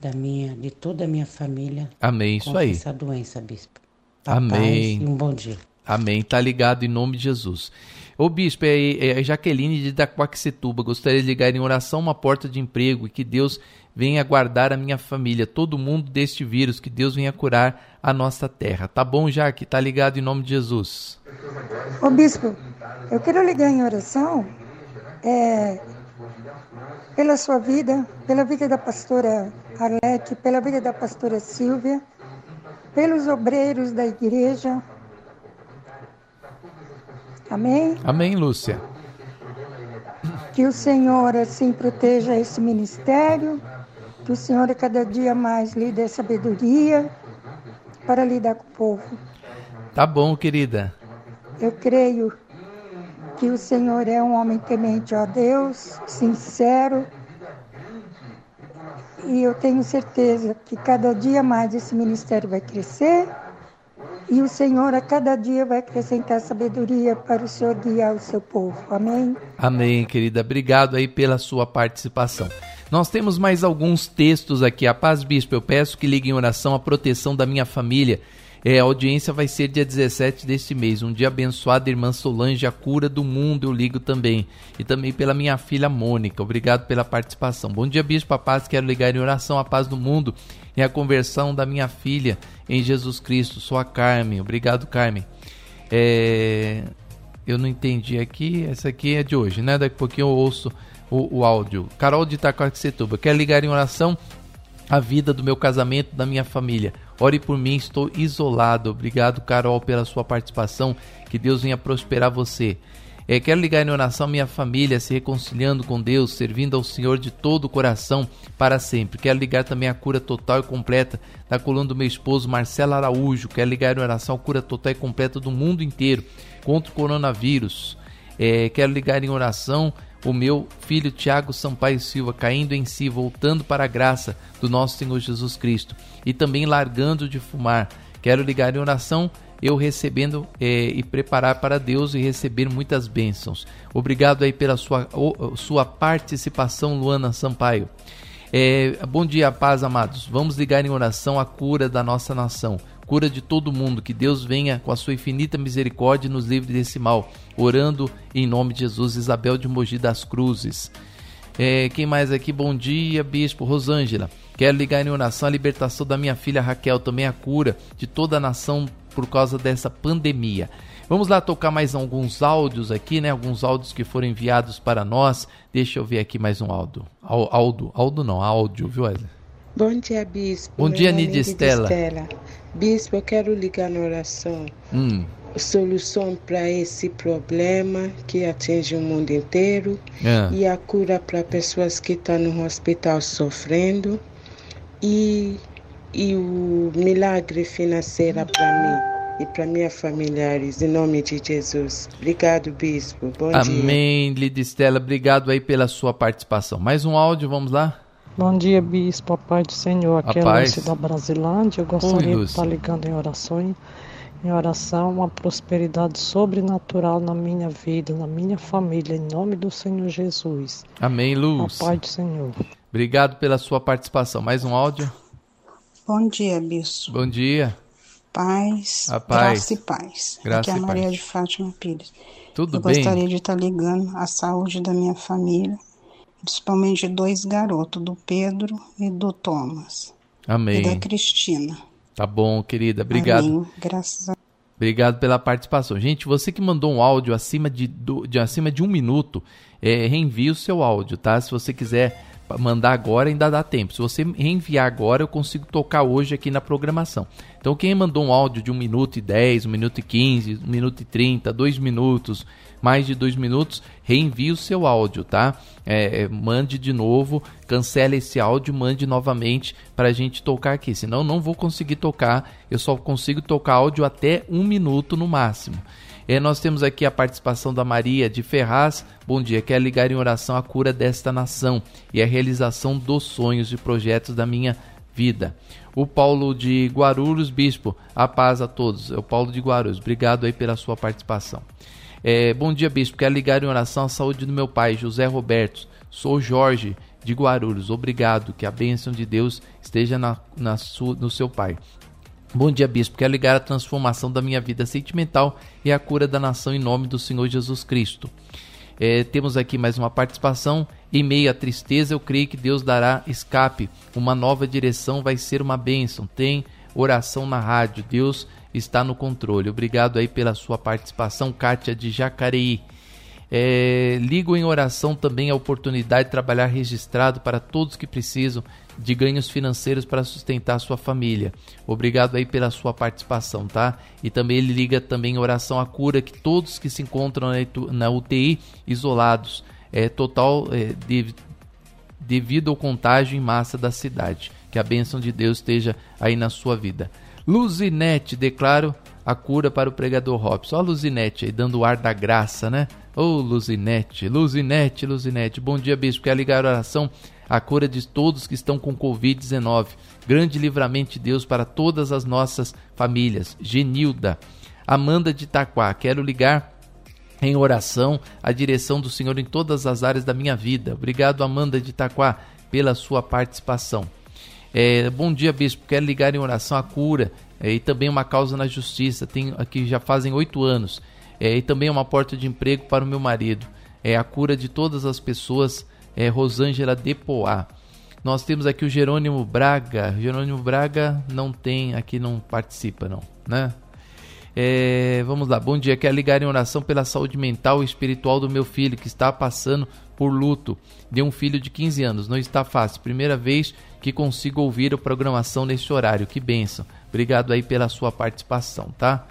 S24: da minha, de toda a minha família.
S2: Amém, isso aí.
S24: essa doença, bispo. A
S2: Amém.
S24: e um bom dia.
S2: Amém. Tá ligado em nome de Jesus. Ô bispo, é, é a Jaqueline de Itaquaquecetuba. Gostaria de ligar em oração uma porta de emprego e que Deus venha guardar a minha família, todo mundo deste vírus, que Deus venha curar a nossa terra. Tá bom, Jaque? Tá ligado em nome de Jesus.
S25: Ô bispo, eu quero ligar em oração é, pela sua vida, pela vida da pastora Arlete, pela vida da pastora Silvia, pelos obreiros da igreja. Amém?
S2: Amém, Lúcia.
S25: Que o Senhor assim proteja esse ministério, que o Senhor a cada dia mais lhe dê sabedoria para lidar com o povo.
S2: Tá bom, querida.
S25: Eu creio que o Senhor é um homem temente a Deus, sincero. E eu tenho certeza que cada dia mais esse ministério vai crescer. E o Senhor a cada dia vai acrescentar sabedoria para o Senhor guiar o seu povo. Amém?
S2: Amém, querida. Obrigado aí pela sua participação. Nós temos mais alguns textos aqui. A paz, bispo, eu peço que ligue em oração a proteção da minha família. É, a audiência vai ser dia 17 deste mês. Um dia abençoado, irmã Solange, a cura do mundo, eu ligo também. E também pela minha filha Mônica. Obrigado pela participação. Bom dia, bispo, a paz. Quero ligar em oração a paz do mundo e a conversão da minha filha em Jesus Cristo. Sou a Carmen. Obrigado, Carmen. É, eu não entendi aqui. Essa aqui é de hoje, né? Daqui a pouquinho eu ouço o, o áudio. Carol de Itacoaxetuba. Quero ligar em oração a vida do meu casamento, da minha família. Ore por mim, estou isolado. Obrigado, Carol, pela sua participação. Que Deus venha prosperar você. É, quero ligar em oração a minha família, se reconciliando com Deus, servindo ao Senhor de todo o coração para sempre. Quero ligar também a cura total e completa da coluna do meu esposo Marcelo Araújo. Quero ligar em oração a cura total e completa do mundo inteiro contra o coronavírus. É, quero ligar em oração o meu filho Tiago Sampaio Silva caindo em si, voltando para a graça do nosso Senhor Jesus Cristo e também largando de fumar. Quero ligar em oração eu recebendo é, e preparar para Deus e receber muitas bênçãos. Obrigado aí pela sua, o, sua participação, Luana Sampaio. É, bom dia, paz, amados. Vamos ligar em oração a cura da nossa nação, cura de todo mundo. Que Deus venha com a sua infinita misericórdia e nos livre desse mal. Orando em nome de Jesus, Isabel de Mogi das Cruzes. É, quem mais aqui? Bom dia, Bispo Rosângela. Quero ligar em oração a libertação da minha filha Raquel, também a cura de toda a nação por causa dessa pandemia. Vamos lá tocar mais alguns áudios aqui, né? Alguns áudios que foram enviados para nós. Deixa eu ver aqui mais um áudio. Áudio, áudio não, áudio, viu, Wesley?
S26: Bom dia, Bispo.
S2: Bom dia, Nidia Estela.
S26: Estela. Bispo, eu quero ligar na oração.
S2: Hum,
S26: Solução para esse problema que atinge o mundo inteiro
S2: É.
S26: e a cura para pessoas que estão no hospital sofrendo e, e o milagre financeiro para mim e para minha familiares, em nome de Jesus. Obrigado, Bispo. Bom dia.
S2: Amém, Lídia Estela. Obrigado aí pela sua participação. Mais um áudio, vamos lá?
S27: Bom dia, Bispo, a paz do Senhor. Aqui
S2: A
S27: é
S2: paz.
S27: Lúcia da Brasilândia. Eu gostaria de
S2: Lúcia.
S27: estar ligando em oração, em oração, uma prosperidade sobrenatural na minha vida, na minha família, em nome do Senhor Jesus.
S2: Amém,
S27: A
S2: Luz.
S27: paz do Senhor.
S2: Obrigado pela sua participação. Mais um áudio?
S28: Bom dia, Bispo.
S2: Bom dia.
S28: Paz,
S2: A paz.
S28: graça e paz.
S2: Graça
S28: Aqui é a Maria
S2: paz.
S28: de Fátima Pires.
S2: Tudo
S28: Eu
S2: bem?
S28: gostaria de estar ligando a saúde da minha família, principalmente dois garotos, do Pedro e do Thomas.
S2: Amém.
S28: E da Cristina.
S2: Tá bom, querida. Obrigado.
S28: Amém. Graças a
S2: Obrigado pela participação. Gente, você que mandou um áudio acima de, de acima de um minuto, é, reenvie o seu áudio, tá? Se você quiser mandar agora, ainda dá tempo. Se você reenviar agora, eu consigo tocar hoje aqui na programação. Então, quem mandou um áudio de 1 minuto e 10, 1 minuto e 15, 1 minuto e 30, 2 minutos, mais de 2 minutos, reenvie o seu áudio, tá? É, é, mande de novo, cancele esse áudio, mande novamente para a gente tocar aqui. Senão, não vou conseguir tocar. Eu só consigo tocar áudio até 1 minuto no máximo. É, nós temos aqui a participação da Maria de Ferraz. Bom dia, quer ligar em oração a cura desta nação e a realização dos sonhos e projetos da minha vida. O Paulo de Guarulhos, bispo, a paz a todos. É o Paulo de Guarulhos. Obrigado aí pela sua participação. É, bom dia, bispo. Quer ligar em oração à saúde do meu pai, José Roberto. Sou Jorge de Guarulhos. Obrigado. Que a bênção de Deus esteja na, na sua, no seu pai. Bom dia, bispo. Quero ligar a transformação da minha vida sentimental e a cura da nação em nome do Senhor Jesus Cristo. É, temos aqui mais uma participação. Em meio à tristeza, eu creio que Deus dará escape. Uma nova direção vai ser uma bênção. Tem oração na rádio. Deus está no controle. Obrigado aí pela sua participação, Kátia de Jacareí. É, ligo em oração também a oportunidade de trabalhar registrado para todos que precisam de ganhos financeiros para sustentar sua família. Obrigado aí pela sua participação, tá? E também ele liga também em oração à cura que todos que se encontram na UTI isolados, é total é, de, devido ao contágio em massa da cidade. Que a bênção de Deus esteja aí na sua vida. Luzinete, declaro a cura para o pregador Robson. Ó, Luzinete aí dando o ar da graça, né? Ô, oh, Luzinete, Luzinete, Luzinete. Bom dia, bispo. Quer ligar a oração? A cura de todos que estão com Covid-19. Grande livramento de Deus para todas as nossas famílias. Genilda. Amanda de Itaquá. Quero ligar em oração a direção do Senhor em todas as áreas da minha vida. Obrigado, Amanda de Itaquá, pela sua participação. É, bom dia, bispo. Quero ligar em oração a cura é, e também uma causa na justiça. Tem aqui já fazem oito anos é, e também uma porta de emprego para o meu marido. É a cura de todas as pessoas, é Rosângela Depoá. Nós temos aqui o Jerônimo Braga. Jerônimo Braga não tem, aqui não participa não, né? É, vamos lá, bom dia. Quero ligar em oração pela saúde mental e espiritual do meu filho que está passando por luto de um filho de 15 anos. Não está fácil. Primeira vez que consigo ouvir a programação neste horário. Que benção. Obrigado aí pela sua participação, tá?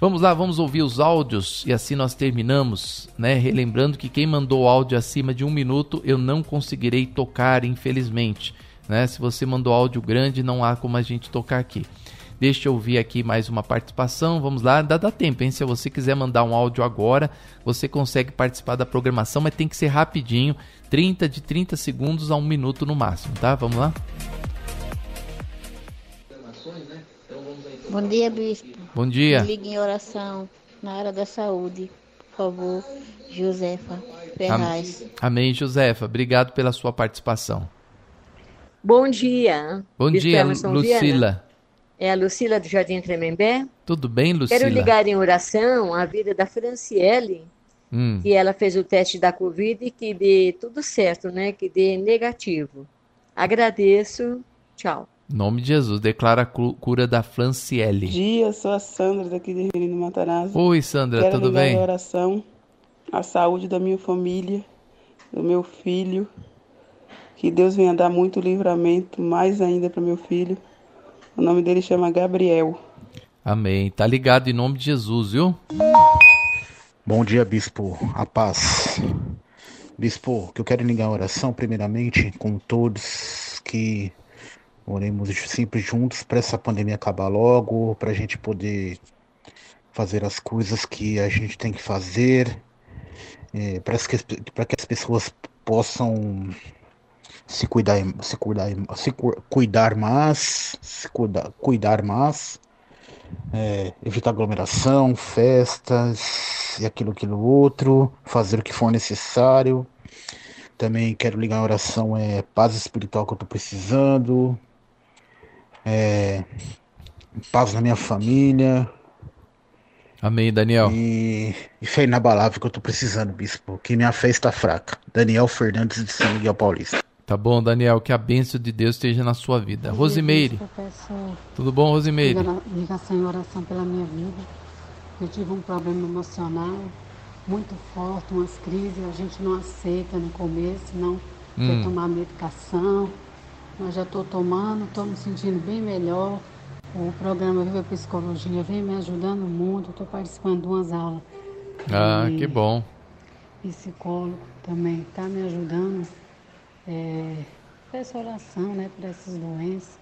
S2: Vamos lá, vamos ouvir os áudios e assim nós terminamos, né? Relembrando que quem mandou áudio acima de um minuto eu não conseguirei tocar, infelizmente. Né? Se você mandou áudio grande, não há como a gente tocar aqui. Deixa eu ouvir aqui mais uma participação. Vamos lá, dá, dá tempo, hein? Se você quiser mandar um áudio agora, você consegue participar da programação, mas tem que ser rapidinho 30 de 30 segundos a um minuto no máximo, tá? Vamos lá?
S29: Bom dia, bispo.
S2: Bom dia.
S29: Me ligue em oração na área da saúde, por favor, Josefa Ferraz.
S2: Amém, Josefa. Obrigado pela sua participação.
S30: Bom dia.
S2: Bom bispo dia, Emerson Lucila. Viana.
S30: É a Lucila do Jardim Tremembé.
S2: Tudo bem, Lucila?
S30: Quero ligar em oração a vida da Franciele, hum. que ela fez o teste da Covid e que dê tudo certo, né? Que dê negativo. Agradeço. Tchau.
S2: Em nome de Jesus, declara a cura da Franciele.
S31: Bom dia, sou a Sandra daqui de Rio Matarazzo.
S2: Oi, Sandra,
S31: Quero
S2: tudo bem?
S31: Quero oração, a saúde da minha família, do meu filho. Que Deus venha dar muito livramento, mais ainda para meu filho. O nome dele chama Gabriel.
S2: Amém. Tá ligado em nome de Jesus, viu?
S32: Bom dia, bispo. A paz. Bispo, que eu quero ligar a oração primeiramente com todos que Oremos sempre juntos para essa pandemia acabar logo, para a gente poder fazer as coisas que a gente tem que fazer, é, para que, que as pessoas possam se cuidar, se cuidar, se cuidar mais, se cuidar, cuidar mais, é, evitar aglomeração, festas e aquilo, aquilo outro, fazer o que for necessário. Também quero ligar a oração é paz espiritual que eu estou precisando, é, paz na minha família.
S2: Amém, Daniel.
S32: E, e fé inabalável que eu tô precisando, bispo, que minha fé está fraca. Daniel Fernandes de São Miguel Paulista.
S2: Tá bom, Daniel, que a bênção de Deus esteja na sua vida. Rosimeire. Tudo bom, Rosimeire?
S33: Ligação em oração pela minha vida. Eu tive um problema emocional muito forte, umas crises, a gente não aceita no começo, não hum. quer tomar medicação. Mas já estou tomando, estou me sentindo bem melhor. O programa Viva Psicologia vem me ajudando muito, estou participando de umas aulas.
S2: Ah, e que bom.
S33: Psicólogo também está me ajudando. É, peço oração né, para essas doenças,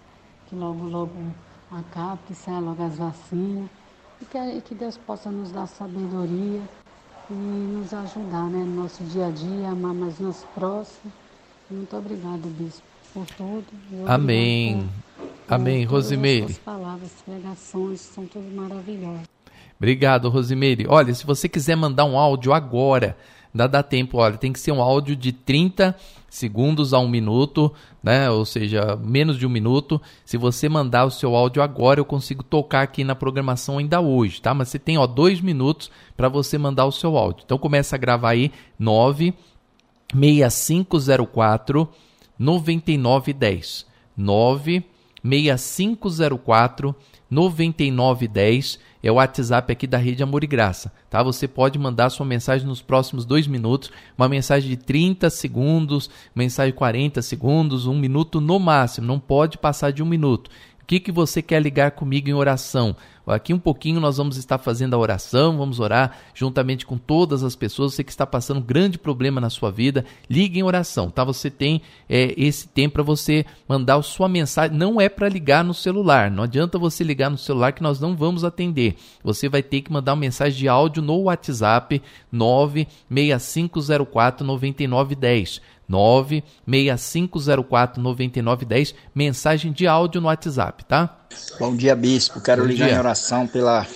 S33: que logo, logo acabe, que saia logo as vacinas. E que, que Deus possa nos dar sabedoria e nos ajudar né, no nosso dia a dia, amar mais nosso próximo. Muito obrigada, Bispo, por tudo.
S2: Amém. Por, Amém, por Rosimeire. As
S33: palavras, pregações, são tudo maravilhosas.
S2: Obrigado, Rosimeire. Olha, se você quiser mandar um áudio agora, dá, tempo, olha, tem que ser um áudio de 30 segundos a um minuto, né? Ou seja, menos de um minuto. Se você mandar o seu áudio agora, eu consigo tocar aqui na programação ainda hoje, tá? Mas você tem ó dois minutos para você mandar o seu áudio. Então começa a gravar aí 96504 9910 96504 9910 é o WhatsApp aqui da Rede Amor e Graça, tá? Você pode mandar sua mensagem nos próximos dois minutos, uma mensagem de 30 segundos, mensagem de 40 segundos, um minuto no máximo, não pode passar de um minuto. O que, que você quer ligar comigo em oração? Aqui um pouquinho nós vamos estar fazendo a oração, vamos orar juntamente com todas as pessoas. Você que está passando um grande problema na sua vida, ligue em oração, tá? Você tem é, esse tempo para você mandar a sua mensagem. Não é para ligar no celular, não adianta você ligar no celular que nós não vamos atender. Você vai ter que mandar uma mensagem de áudio no WhatsApp 96504 9910. 965049910, mensagem de áudio no WhatsApp, tá?
S34: Bom dia, bispo. Quero Bom ligar dia. em oração pela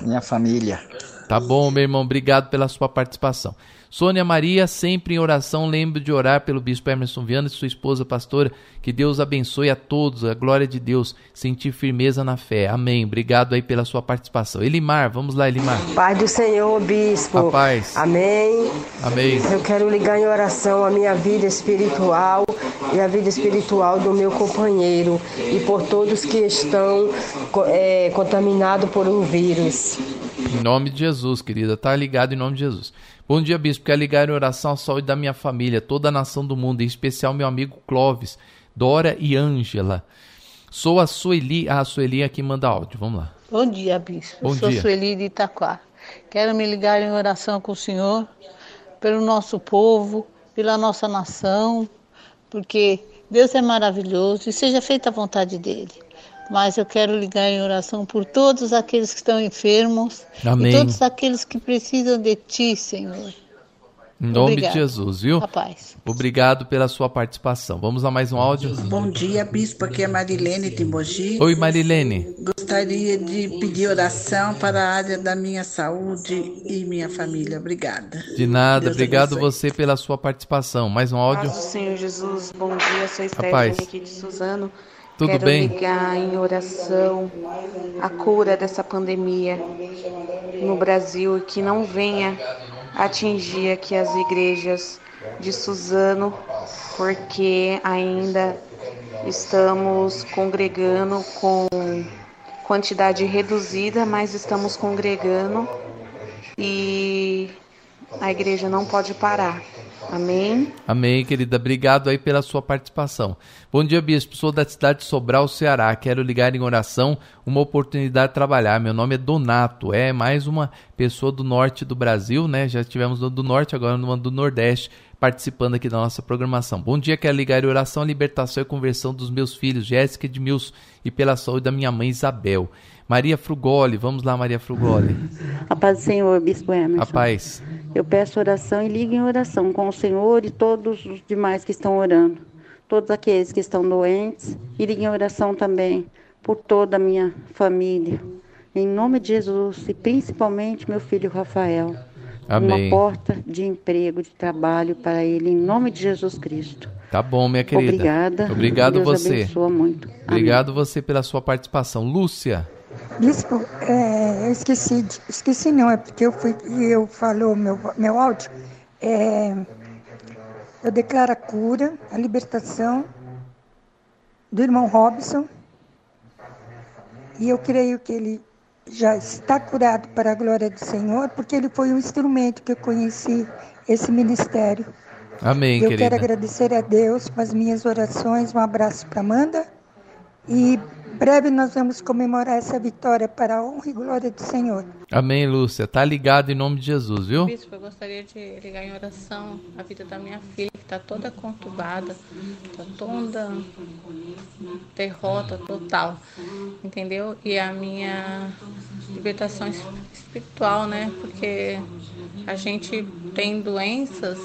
S34: minha família.
S2: Tá bom, meu irmão. Obrigado pela sua participação. Sônia Maria, sempre em oração, lembre de orar pelo Bispo Emerson Viana e sua esposa pastora. Que Deus abençoe a todos, a glória de Deus, sentir firmeza na fé. Amém. Obrigado aí pela sua participação. Elimar, vamos lá, Elimar.
S35: Pai do Senhor, Bispo.
S2: A paz.
S35: Amém.
S2: Amém.
S35: Eu quero ligar em oração a minha vida espiritual e a vida espiritual do meu companheiro e por todos que estão é, contaminados por um vírus.
S2: Em nome de Jesus, querida. Tá ligado em nome de Jesus. Bom dia, bispo. Quero ligar em oração à saúde da minha família, toda a nação do mundo, em especial meu amigo Clóvis, Dora e Ângela. Sou a Sueli. Ah, a Sueli aqui manda áudio. Vamos lá.
S36: Bom dia, bispo.
S2: Bom
S36: Sou
S2: dia.
S36: Sueli de Itaquá. Quero me ligar em oração com o Senhor, pelo nosso povo, pela nossa nação, porque Deus é maravilhoso e seja feita a vontade dele mas eu quero ligar em oração por todos aqueles que estão enfermos
S2: Amém.
S36: e todos aqueles que precisam de Ti, Senhor.
S2: Em nome Obrigado. de Jesus, viu?
S36: A paz.
S2: Obrigado pela sua participação. Vamos a mais um áudio?
S37: Bom dia, bispo. Aqui é Marilene de Mogi.
S2: Oi, Marilene.
S37: Gostaria de pedir oração para a área da minha saúde e minha família. Obrigada.
S2: De nada. Deus Obrigado abençoe. você pela sua participação. Mais um áudio?
S38: Paz do Senhor Jesus. Bom dia. Sou Stephanie aqui de Suzano.
S2: Tudo
S38: Quero
S2: bem?
S38: ligar em oração a cura dessa pandemia no Brasil e que não venha atingir aqui as igrejas de Suzano, porque ainda estamos congregando com quantidade reduzida, mas estamos congregando e a igreja não pode parar. Amém.
S2: Amém, querida. Obrigado aí pela sua participação. Bom dia, bispo. Sou da cidade de Sobral, Ceará. Quero ligar em oração uma oportunidade de trabalhar. Meu nome é Donato. É mais uma pessoa do norte do Brasil, né? Já tivemos do norte, agora uma do Nordeste participando aqui da nossa programação. Bom dia, quero ligar em oração, libertação e conversão dos meus filhos, Jéssica e Edmilson, e pela saúde da minha mãe Isabel. Maria Frugoli, vamos lá, Maria Frugoli.
S39: A paz do Senhor, Bispo Emerson.
S2: A paz.
S39: Eu peço oração e ligue em oração com o Senhor e todos os demais que estão orando. Todos aqueles que estão doentes. E ligue em oração também por toda a minha família. Em nome de Jesus e principalmente meu filho Rafael.
S2: Amém.
S39: Uma porta de emprego, de trabalho para ele, em nome de Jesus Cristo.
S2: Tá bom, minha querida.
S39: Obrigada.
S2: Obrigado
S39: Deus
S2: você.
S39: abençoa muito.
S2: Obrigado Amém. você pela sua participação. Lúcia.
S25: Bispo, é, eu esqueci, esqueci não, é porque eu fui eu falou meu, meu áudio. É, eu declaro a cura, a libertação do irmão Robson. E eu creio que ele já está curado para a glória do Senhor, porque ele foi um instrumento que eu conheci esse ministério.
S2: Amém,
S25: eu
S2: querida.
S25: quero agradecer a Deus com as minhas orações. Um abraço para Amanda. E breve nós vamos comemorar essa vitória para a honra e glória do Senhor.
S2: Amém, Lúcia. Tá ligado em nome de Jesus, viu?
S40: Bispo, eu gostaria de ligar em oração a vida da minha filha, que está toda conturbada, está toda derrota total, entendeu? E a minha libertação espiritual, né? Porque a gente tem doenças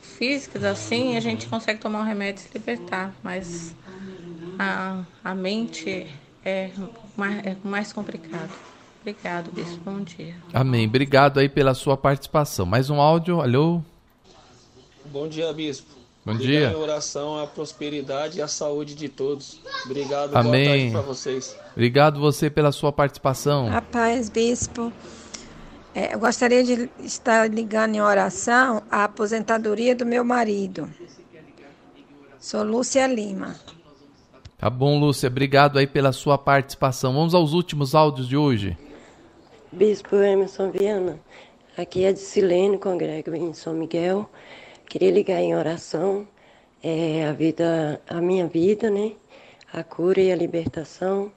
S40: físicas assim, a gente consegue tomar um remédio e se libertar, mas a, a mente é mais, é mais complicado. Obrigado, Bispo. Bom dia.
S2: Amém. Obrigado aí pela sua participação. Mais um áudio. Alô?
S31: Bom dia, Bispo.
S2: Bom dia.
S31: Minha oração a prosperidade e a saúde de todos. Obrigado.
S2: Amém.
S31: Boa tarde para vocês.
S2: Obrigado você pela sua participação.
S41: A paz, Bispo. É, eu gostaria de estar ligando em oração a aposentadoria do meu marido. Sou Lúcia Lima.
S2: Tá bom, Lúcia. Obrigado aí pela sua participação. Vamos aos últimos áudios de hoje.
S42: Bispo Emerson Viana, aqui é de Silene, congrego em São Miguel. Queria ligar em oração é, a vida, a minha vida, né? A cura e a libertação.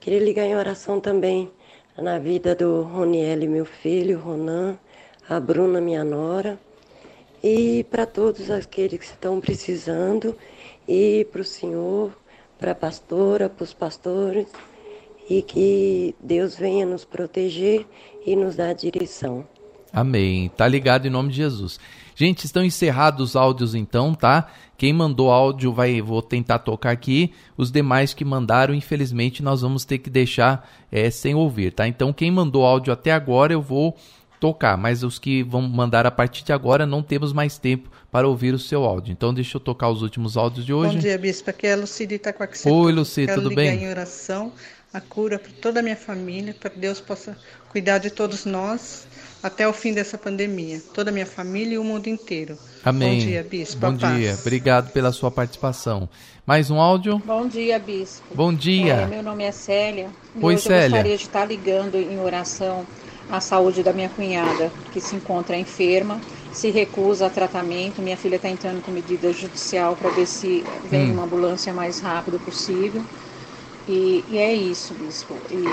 S42: Queria ligar em oração também na vida do Roniel, meu filho, Ronan, a Bruna, minha nora, e para todos aqueles que estão precisando, e para o Senhor, para a pastora, para os pastores, e que Deus venha nos proteger e nos dar direção.
S2: Amém. Tá ligado em nome de Jesus. Gente, estão encerrados os áudios então, tá? Quem mandou áudio vai, vou tentar tocar aqui. Os demais que mandaram, infelizmente, nós vamos ter que deixar é, sem ouvir, tá? Então, quem mandou áudio até agora, eu vou tocar, mas os que vão mandar a partir de agora, não temos mais tempo para ouvir o seu áudio. Então, deixa eu tocar os últimos áudios de hoje.
S43: Bom dia, Bispo. Aqui é a Lucide Itacoaxetuba.
S2: Oi, Lucide,
S43: Quero
S2: tudo
S43: ligar
S2: bem?
S43: em oração a cura para toda a minha família, para que Deus possa cuidar de todos nós até o fim dessa pandemia, toda a minha família e o mundo inteiro.
S2: Amém.
S43: Bom dia, Bispo.
S2: Bom dia. Obrigado pela sua participação. Mais um áudio?
S22: Bom dia, Bispo.
S2: Bom dia.
S22: É, meu nome é Célia. E
S2: Oi,
S22: hoje
S2: Célia.
S22: Eu gostaria de estar ligando em oração à saúde da minha cunhada, que se encontra enferma, se recusa a tratamento. Minha filha está entrando com medida judicial para ver se vem
S2: Hum.
S22: uma ambulância mais rápido possível. E, e é isso, Bispo. E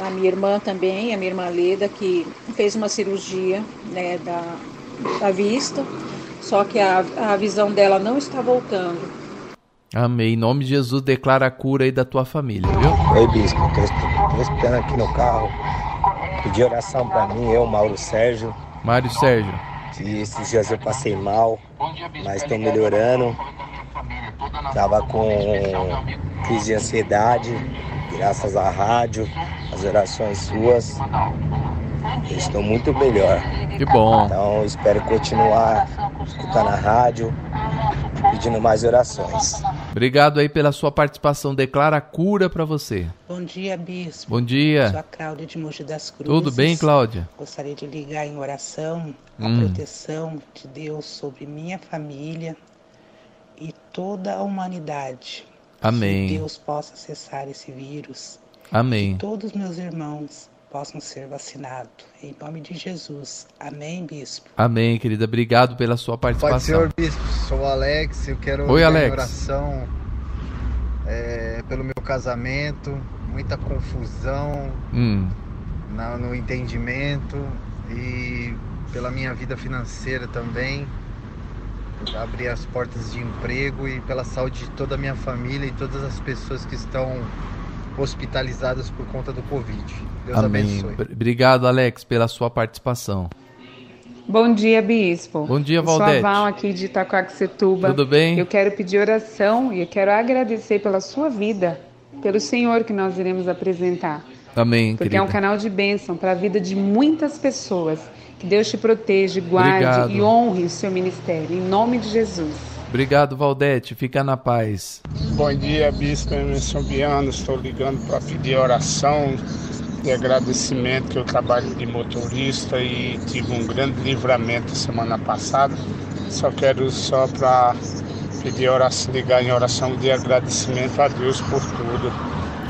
S22: a minha irmã também, a minha irmã Leda, que fez uma cirurgia né, da, da vista, só que a, a visão dela não está voltando.
S2: Amém. Em nome de Jesus, declara a cura aí da tua família, viu?
S44: Oi, Bispo. Tô esperando aqui no carro. Pedir oração pra mim, eu, Mauro Sérgio.
S2: Mário Sérgio.
S44: Que esses dias eu passei mal, mas tô melhorando. Tava com crise de ansiedade, graças à rádio, às orações suas. Eu estou muito melhor.
S2: Que bom.
S44: Então espero continuar escutando a rádio, pedindo mais orações.
S2: Obrigado aí pela sua participação. Declara a cura para você.
S37: Bom dia, Bispo.
S2: Bom dia.
S37: Sou a Cláudia de Mogi das Cruzes.
S2: Tudo bem, Cláudia?
S37: Gostaria de ligar em oração a
S2: Hum.
S37: proteção de Deus sobre minha família e toda a humanidade.
S2: Amém.
S37: Que Deus possa cessar esse vírus.
S2: Amém.
S37: Que todos meus irmãos possam ser vacinados. Em nome de Jesus. Amém, Bispo.
S2: Amém, querida. Obrigado pela sua
S45: Pai
S2: participação.
S45: Senhor Bispo, sou o Alex, eu quero
S2: Oi, Alex.
S45: oração é, pelo meu casamento, muita confusão
S2: Hum.
S45: na- no entendimento e pela minha vida financeira também, abrir as portas de emprego e pela saúde de toda a minha família e todas as pessoas que estão hospitalizadas por conta do Covid. Deus
S2: Amém.
S45: abençoe.
S2: Br- Obrigado, Alex, pela sua participação.
S46: Bom dia, Bispo.
S2: Bom dia,
S46: Eu Sou
S2: Valdete.
S46: a Val aqui de Itacoaxetuba.
S2: Tudo bem?
S46: Eu quero pedir oração e eu quero agradecer pela sua vida, pelo Senhor que nós iremos apresentar.
S2: Amém,
S46: Porque
S2: querida.
S46: é um canal de bênção para a vida de muitas pessoas. Que Deus te proteja, guarde
S2: Obrigado.
S46: e honre o seu ministério. Em nome de Jesus.
S2: Obrigado, Valdete. Fica na paz.
S47: Bom dia, Bispo Emerson Viana. Estou ligando para pedir oração
S46: de agradecimento que eu trabalho de motorista e tive um grande livramento semana passada. Só quero só para pedir oração, ligar em oração de agradecimento a Deus por tudo.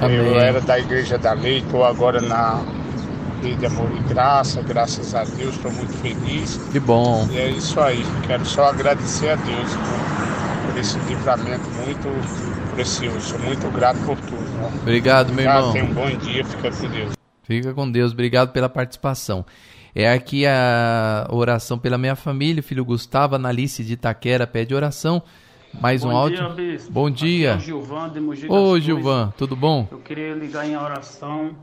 S46: Amém. Eu era da Igreja da Lei, estou agora na de amor e graça, graças a Deus, estou muito feliz.
S2: Que bom.
S46: E é isso aí, quero só agradecer a Deus por, esse livramento muito precioso, sou muito grato por tudo.
S2: Obrigado, meu irmão.
S46: Tenha um bom dia, fica com Deus.
S2: Fica com Deus, obrigado pela participação. É aqui a oração pela minha família, filho Gustavo, Analice de Itaquera pede oração. Mais
S48: bom
S2: um áudio.
S48: Dia.
S2: Bom dia.
S48: Aqui é o Gilvan de Mogi
S2: Ô, Gilvan, tudo bom?
S48: Eu queria ligar em oração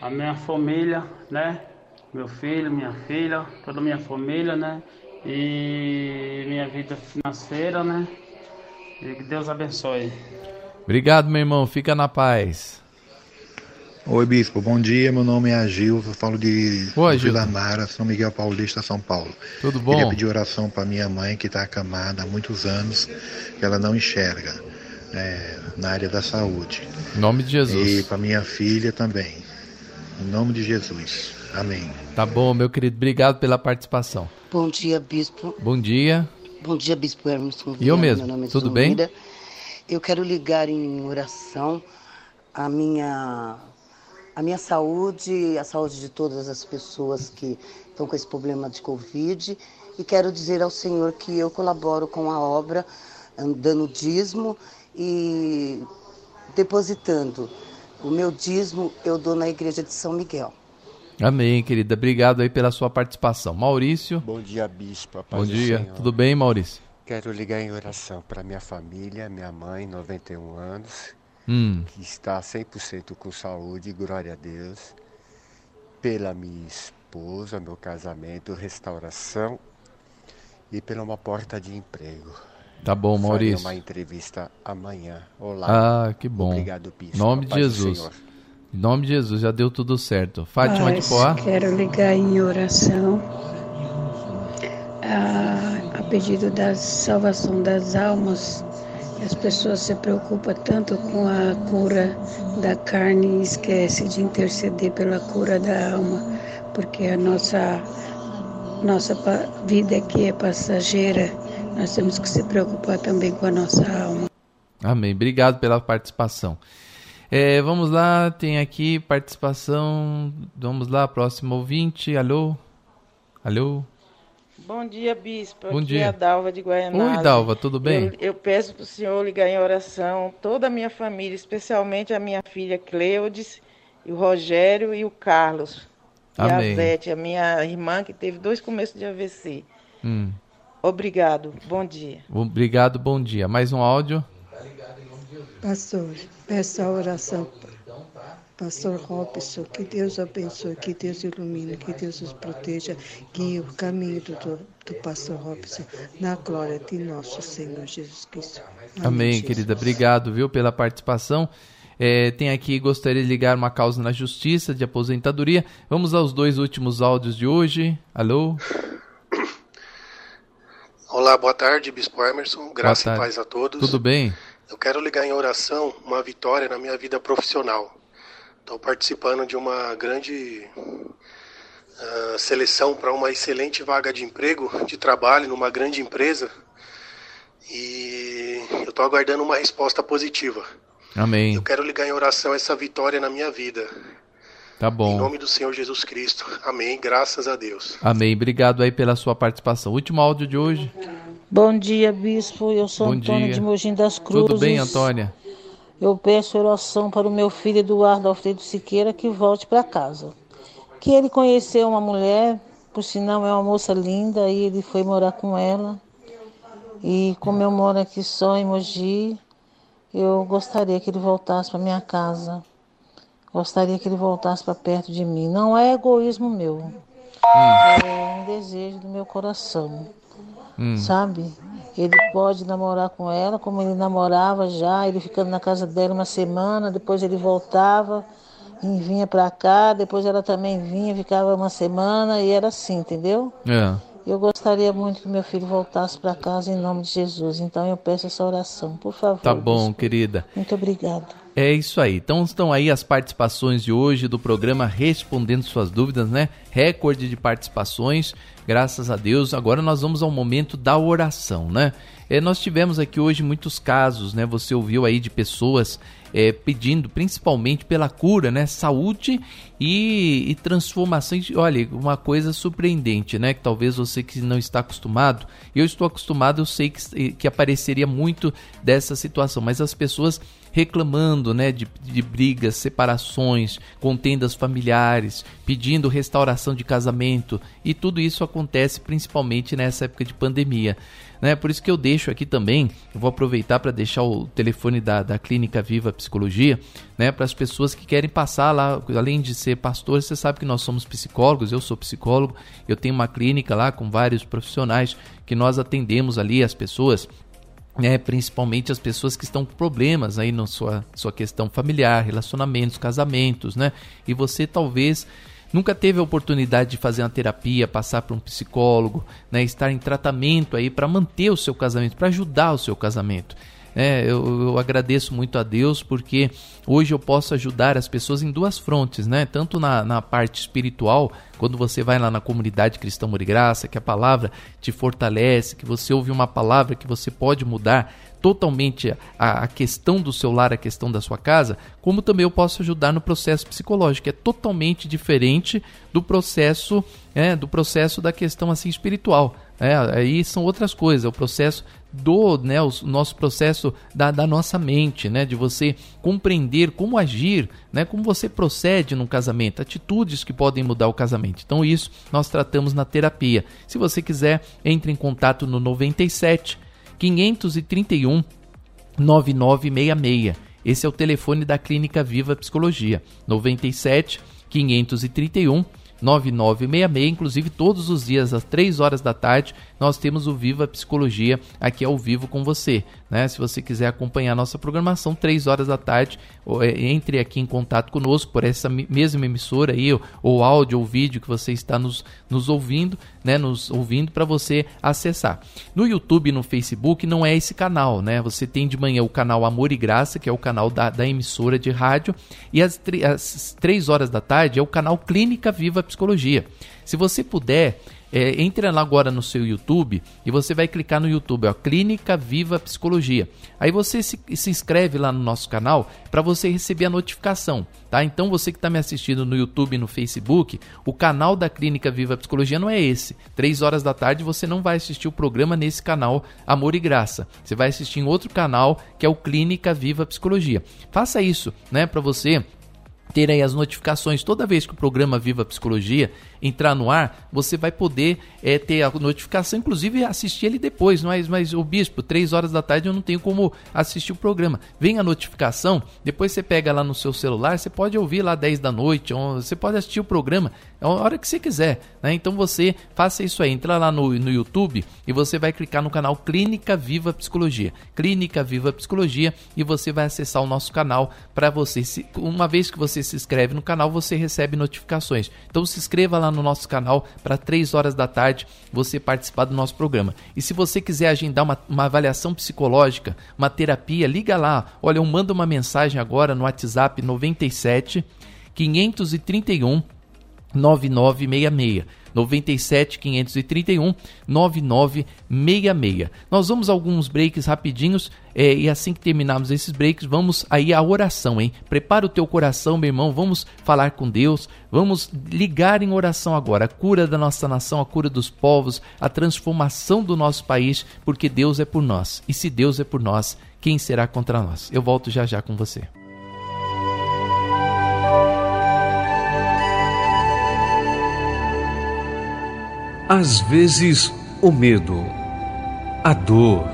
S48: a minha família, né? Meu filho, minha filha, toda a minha família, né? E minha vida financeira, né? E que Deus abençoe.
S2: Obrigado, meu irmão. Fica na paz.
S32: Oi, bispo. Bom dia. Meu nome é Agil. Eu falo de
S2: Oi,
S32: Vila Mara, São Miguel Paulista, São Paulo.
S2: Tudo bom?
S32: Queria pedir oração para minha mãe, que está acamada há muitos anos, que ela não enxerga é, na área da saúde.
S2: Em nome de Jesus.
S32: E para minha filha também. Em nome de Jesus. Amém.
S2: Tá bom, meu querido. Obrigado pela participação.
S49: Bom dia, bispo.
S2: Bom dia.
S49: Bom dia, bispo Emerson.
S2: E eu mesmo.
S49: Meu nome é
S2: Tudo bem?
S49: Eu quero ligar em oração a minha a minha saúde, a saúde de todas as pessoas que estão com esse problema de Covid. E quero dizer ao Senhor que eu colaboro com a obra, dando dízimo e depositando o meu dízimo eu dou na igreja de São Miguel.
S2: Amém, querida. Obrigado aí pela sua participação. Maurício.
S50: Bom dia, bispo.
S2: Bom dia. Senhor. Tudo bem, Maurício?
S50: Quero ligar em oração para minha família, minha mãe, 91 anos,
S2: hum.
S50: que está 100% com saúde, glória a Deus. Pela minha esposa, meu casamento, restauração e pela uma porta de emprego.
S2: Tá bom, Maurício.
S50: Farei uma entrevista amanhã. Olá.
S2: Ah, que bom.
S50: Obrigado, Bispo.
S2: Nome de Jesus. Em nome de Jesus, já deu tudo certo. Fátima
S51: Mas
S2: de Poá.
S51: Quero ligar em oração a, a pedido da salvação das almas. As pessoas se preocupam tanto com a cura da carne e esquece de interceder pela cura da alma, porque a nossa nossa vida aqui é passageira nós temos que se preocupar também com a nossa alma.
S2: Amém. Obrigado pela participação. É, vamos lá, tem aqui participação. Vamos lá, próximo ouvinte. Alô? Alô?
S52: Bom dia, bispo.
S2: Bom
S52: Aqui
S2: dia.
S52: é a Dalva de Guaianazes.
S2: Oi, Dalva, tudo bem?
S52: Eu, eu peço para o senhor ligar em oração toda a minha família, especialmente a minha filha Cleudes, e o Rogério e o Carlos.
S2: Amém.
S52: E a Zete, a minha irmã que teve dois começos de AVC.
S2: Hum.
S52: Obrigado. Bom dia.
S2: Obrigado, bom dia. Mais um áudio?
S25: Pastor, peço a oração. Pastor Robson, que Deus abençoe, que Deus ilumine, que Deus os proteja, guie o caminho do, do pastor Robson na glória de nosso Senhor Jesus Cristo.
S2: Amém, Amém Jesus. querida. Obrigado, viu, pela participação. É, tem aqui, gostaria de ligar uma causa na justiça de aposentadoria. Vamos aos dois últimos áudios de hoje. Alô?
S45: Olá, boa tarde, Bispo Emerson. Graça e paz a todos.
S2: Tudo bem?
S45: Eu quero ligar em oração uma vitória na minha vida profissional. Estou participando de uma grande uh, seleção para uma excelente vaga de emprego, de trabalho numa grande empresa. E eu estou aguardando uma resposta positiva.
S2: Amém.
S45: Eu quero ligar em oração essa vitória na minha vida.
S2: Tá bom.
S45: Em nome do Senhor Jesus Cristo. Amém. Graças a Deus.
S2: Amém. Obrigado aí pela sua participação. Último áudio de hoje.
S36: Bom dia, bispo. Eu sou
S2: Bom
S36: Antônia
S2: dia.
S36: de Mogi das Cruzes.
S2: Tudo bem, Antônia?
S36: Eu peço oração para o meu filho Eduardo Alfredo Siqueira que volte para casa. Que ele conheceu uma mulher, por sinal é uma moça linda, e ele foi morar com ela. E como eu moro aqui só em Mogi, eu gostaria que ele voltasse para minha casa. Gostaria que ele voltasse para perto de mim. Não é egoísmo meu. É um desejo do meu coração.
S2: Hum.
S36: Sabe? Ele pode namorar com ela, como ele namorava já, ele ficando na casa dela uma semana, depois ele voltava e vinha para cá, depois ela também vinha, ficava uma semana e era assim, entendeu?
S2: É.
S36: Eu gostaria muito que meu filho voltasse para casa em nome de Jesus. Então eu peço essa oração, por favor.
S2: Tá bom, querida.
S36: Muito obrigado.
S2: É isso aí. Então estão aí as participações de hoje do programa Respondendo Suas Dúvidas, né? Recorde de participações, graças a Deus. Agora nós vamos ao momento da oração, né? É, nós tivemos aqui hoje muitos casos, né? Você ouviu aí de pessoas é, pedindo principalmente pela cura, né? Saúde e, e transformação. Olha, uma coisa surpreendente, né? Que talvez você que não está acostumado, eu estou acostumado, eu sei que, que apareceria muito dessa situação, mas as pessoas reclamando né, de, de brigas, separações, contendas familiares, pedindo restauração de casamento e tudo isso acontece principalmente nessa época de pandemia. Né? Por isso que eu deixo aqui também, eu vou aproveitar para deixar o telefone da, da Clínica Viva Psicologia, né, para as pessoas que querem passar lá, além de ser pastor, você sabe que nós somos psicólogos, eu sou psicólogo, eu tenho uma clínica lá com vários profissionais que nós atendemos ali as pessoas né, principalmente as pessoas que estão com problemas aí na sua, sua questão familiar, relacionamentos, casamentos, né? E você talvez nunca teve a oportunidade de fazer uma terapia, passar por um psicólogo, né, estar em tratamento aí para manter o seu casamento, para ajudar o seu casamento. É, eu, eu, agradeço muito a Deus porque hoje eu posso ajudar as pessoas em duas frontes, né? Tanto na, na parte espiritual, quando você vai lá na comunidade Cristão Mori Graça, que a palavra te fortalece, que você ouve uma palavra que você pode mudar totalmente a, a, questão do seu lar, a questão da sua casa, como também eu posso ajudar no processo psicológico, que é totalmente diferente do processo, é, do processo da questão assim espiritual. É, aí são outras coisas, é o processo do né, o nosso processo da, da nossa mente, né, de você compreender como agir, né, como você procede num casamento, atitudes que podem mudar o casamento. Então isso nós tratamos na terapia. Se você quiser, entre em contato no 97 531 9966. Esse é o telefone da Clínica Viva Psicologia. 97 531 9966, inclusive todos os dias às 3 horas da tarde, nós temos o Viva Psicologia aqui ao vivo com você. Né? Se você quiser acompanhar nossa programação, 3 horas da tarde, é, entre aqui em contato conosco por essa mesma emissora aí, ou áudio ou vídeo que você está nos, nos ouvindo, né? Nos ouvindo para você acessar. No YouTube e no Facebook não é esse canal, né? Você tem de manhã o canal Amor e Graça, que é o canal da, da emissora de rádio, e às 3 horas da tarde é o canal Clínica Viva Psicologia. Se você puder, é, entra lá agora no seu YouTube e você vai clicar no YouTube, ó, Clínica Viva Psicologia. Aí você se, se inscreve lá no nosso canal para você receber a notificação, tá? Então você que está me assistindo no YouTube e no Facebook, o canal da Clínica Viva Psicologia não é esse. Três horas da tarde você não vai assistir o programa nesse canal Amor e Graça. Você vai assistir em outro canal que é o Clínica Viva Psicologia. Faça isso, né? Para você ter aí as notificações toda vez que o programa Viva Psicologia entrar no ar, você vai poder é, ter a notificação, inclusive assistir ele depois. Mas, mas o bispo, três horas da tarde eu não tenho como assistir o programa. Vem a notificação, depois você pega lá no seu celular, você pode ouvir lá 10 da noite, você pode assistir o programa a hora que você quiser. Né? Então você faça isso aí, entra lá no, no YouTube e você vai clicar no canal Clínica Viva Psicologia. Clínica Viva Psicologia e você vai acessar o nosso canal para você. Se, uma vez que você se inscreve no canal, você recebe notificações. Então se inscreva lá no nosso canal para 3 horas da tarde você participar do nosso programa. E se você quiser agendar uma, uma avaliação psicológica, uma terapia, liga lá. Olha, eu mando uma mensagem agora no WhatsApp 97 531 9966. 97 531 9966. Nós vamos alguns breaks rapidinhos é, e assim que terminarmos esses breaks, vamos aí à oração, hein? Prepara o teu coração, meu irmão, vamos falar com Deus, vamos ligar em oração agora a cura da nossa nação, a cura dos povos, a transformação do nosso país, porque Deus é por nós. E se Deus é por nós, quem será contra nós? Eu volto já já com você.
S53: Às vezes, o medo, a dor,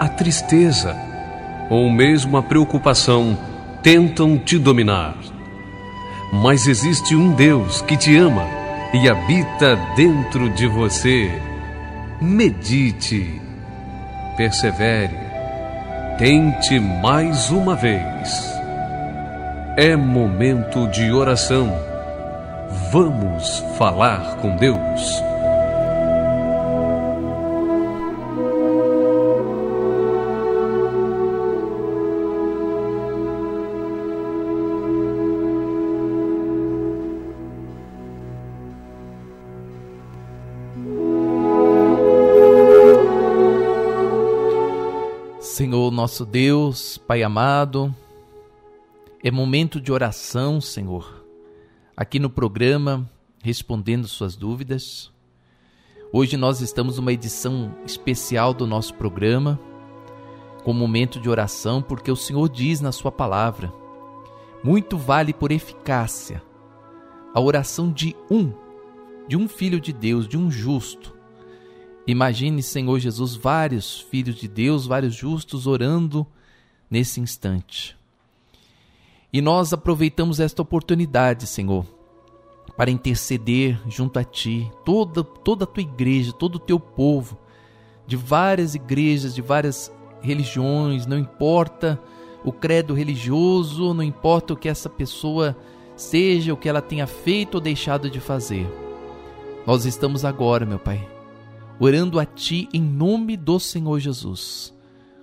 S53: a tristeza ou mesmo a preocupação tentam te dominar. Mas existe um Deus que te ama e habita dentro de você. Medite, persevere, tente mais uma vez. É momento de oração. Vamos falar com Deus.
S2: Nosso Deus, Pai amado, é momento de oração, Senhor, aqui no programa, respondendo suas dúvidas. Hoje nós estamos numa edição especial do nosso programa, com momento de oração, porque o Senhor diz na Sua palavra: muito vale por eficácia a oração de um, de um filho de Deus, de um justo. Imagine, Senhor Jesus, vários filhos de Deus, vários justos orando nesse instante. E nós aproveitamos esta oportunidade, Senhor, para interceder junto a Ti, toda, toda a Tua igreja, todo o Teu povo, de várias igrejas, de várias religiões, não importa o credo religioso, não importa o que essa pessoa seja, o que ela tenha feito ou deixado de fazer. Nós estamos agora, meu Pai, orando a Ti em nome do Senhor Jesus,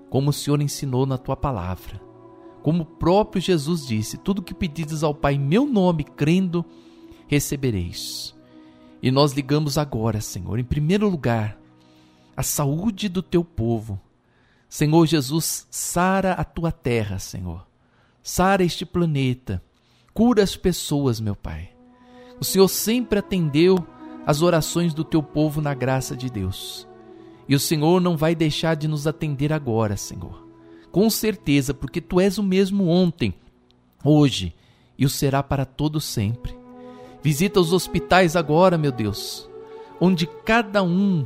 S2: como o Senhor ensinou na Tua palavra como o próprio Jesus disse: Tudo que pedides ao Pai em meu nome, crendo, recebereis. E nós ligamos agora, Senhor, em primeiro lugar, a saúde do teu povo. Senhor Jesus, sara a tua terra, Senhor. Sara este planeta. Cura as pessoas, meu Pai. O Senhor sempre atendeu as orações do teu povo na graça de Deus. E o Senhor não vai deixar de nos atender agora, Senhor com certeza, porque tu és o mesmo ontem, hoje e o será para todo sempre. Visita os hospitais agora, meu Deus, onde cada um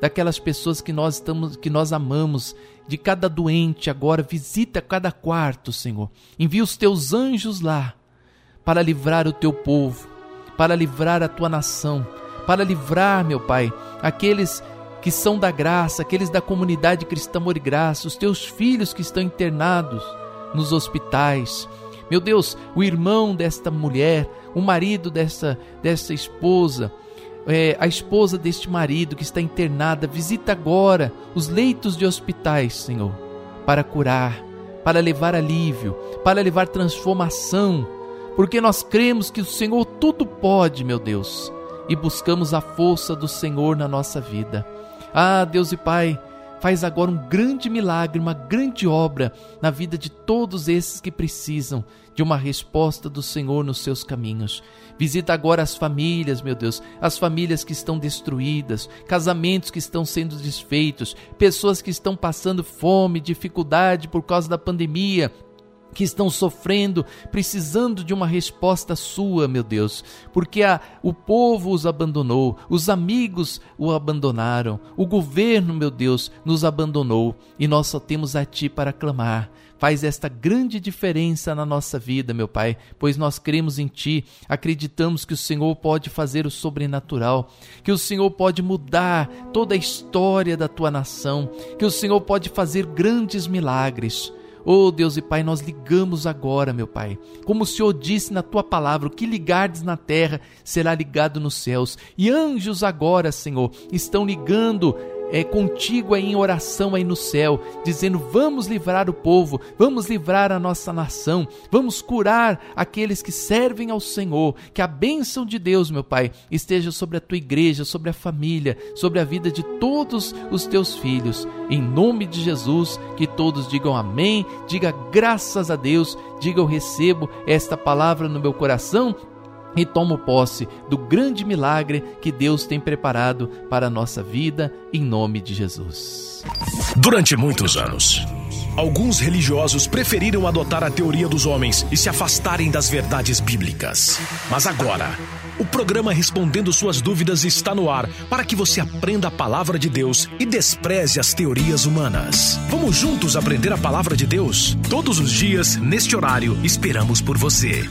S2: daquelas pessoas que nós estamos, que nós amamos, de cada doente agora, visita cada quarto, Senhor. Envia os teus anjos lá para livrar o teu povo, para livrar a tua nação, para livrar, meu Pai, aqueles que são da graça, aqueles da comunidade cristã Amor e Graça, os teus filhos que estão internados nos hospitais. Meu Deus, o irmão desta mulher, o marido dessa, dessa esposa, é, a esposa deste marido que está internada, visita agora os leitos de hospitais, Senhor, para curar, para levar alívio, para levar transformação, porque nós cremos que o Senhor tudo pode, meu Deus, e buscamos a força do Senhor na nossa vida. Ah, Deus e Pai, faz agora um grande milagre, uma grande obra na vida de todos esses que precisam de uma resposta do Senhor nos seus caminhos. Visita agora as famílias, meu Deus, as famílias que estão destruídas, casamentos que estão sendo desfeitos, pessoas que estão passando fome, dificuldade por causa da pandemia, que estão sofrendo, precisando de uma resposta sua, meu Deus, porque a, o povo os abandonou, os amigos o abandonaram, o governo, meu Deus, nos abandonou e nós só temos a Ti para clamar. Faz esta grande diferença na nossa vida, meu Pai, pois nós cremos em Ti, acreditamos que o Senhor pode fazer o sobrenatural, que o Senhor pode mudar toda a história da Tua nação, que o Senhor pode fazer grandes milagres. Oh Deus e Pai, nós ligamos agora, meu Pai. Como o Senhor disse na tua palavra, o que ligardes na terra será ligado nos céus. E anjos agora, Senhor, estão ligando é, contigo aí em oração aí no céu, dizendo: vamos livrar o povo, vamos livrar a nossa nação, vamos curar aqueles que servem ao Senhor. Que a bênção de Deus, meu Pai, esteja sobre a tua igreja, sobre a família, sobre a vida de todos os teus filhos. Em nome de Jesus, que todos digam amém, diga graças a Deus, diga eu recebo esta palavra no meu coração e tomo posse do grande milagre que Deus tem preparado para a nossa vida, em nome de Jesus.
S54: Durante muitos anos, alguns religiosos preferiram adotar a teoria dos homens e se afastarem das verdades bíblicas. Mas agora, o programa Respondendo Suas Dúvidas está no ar para que você aprenda a palavra de Deus e despreze as teorias humanas. Vamos juntos aprender a palavra de Deus? Todos os dias, neste horário, esperamos por você.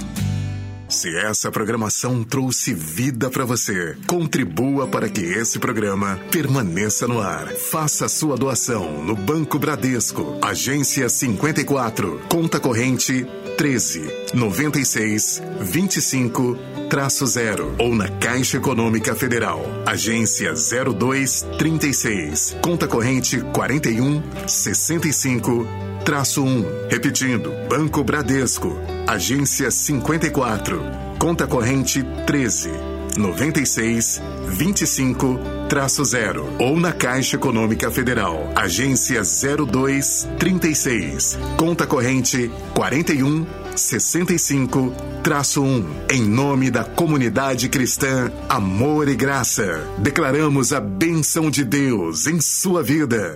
S55: Se essa programação trouxe vida para você, contribua para que esse programa permaneça no ar. Faça sua doação no Banco Bradesco, agência 54, conta corrente 13 96 25 traço 0 ou na Caixa Econômica Federal, agência 02 36, conta corrente 41 65 traço 1. Repetindo, Banco Bradesco, agência 54, conta corrente 13 96 25 traço 0 ou na Caixa Econômica Federal, agência 0236, conta corrente 41 65 traço 1. Em nome da comunidade cristã Amor e Graça, declaramos a benção de Deus em sua vida.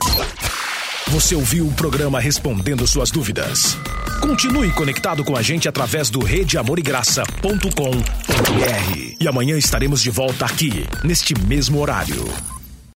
S1: Você ouviu o programa Respondendo Suas Dúvidas. Continue conectado com a gente através do redeamorigraça.com.br. E amanhã estaremos de volta aqui, neste mesmo horário.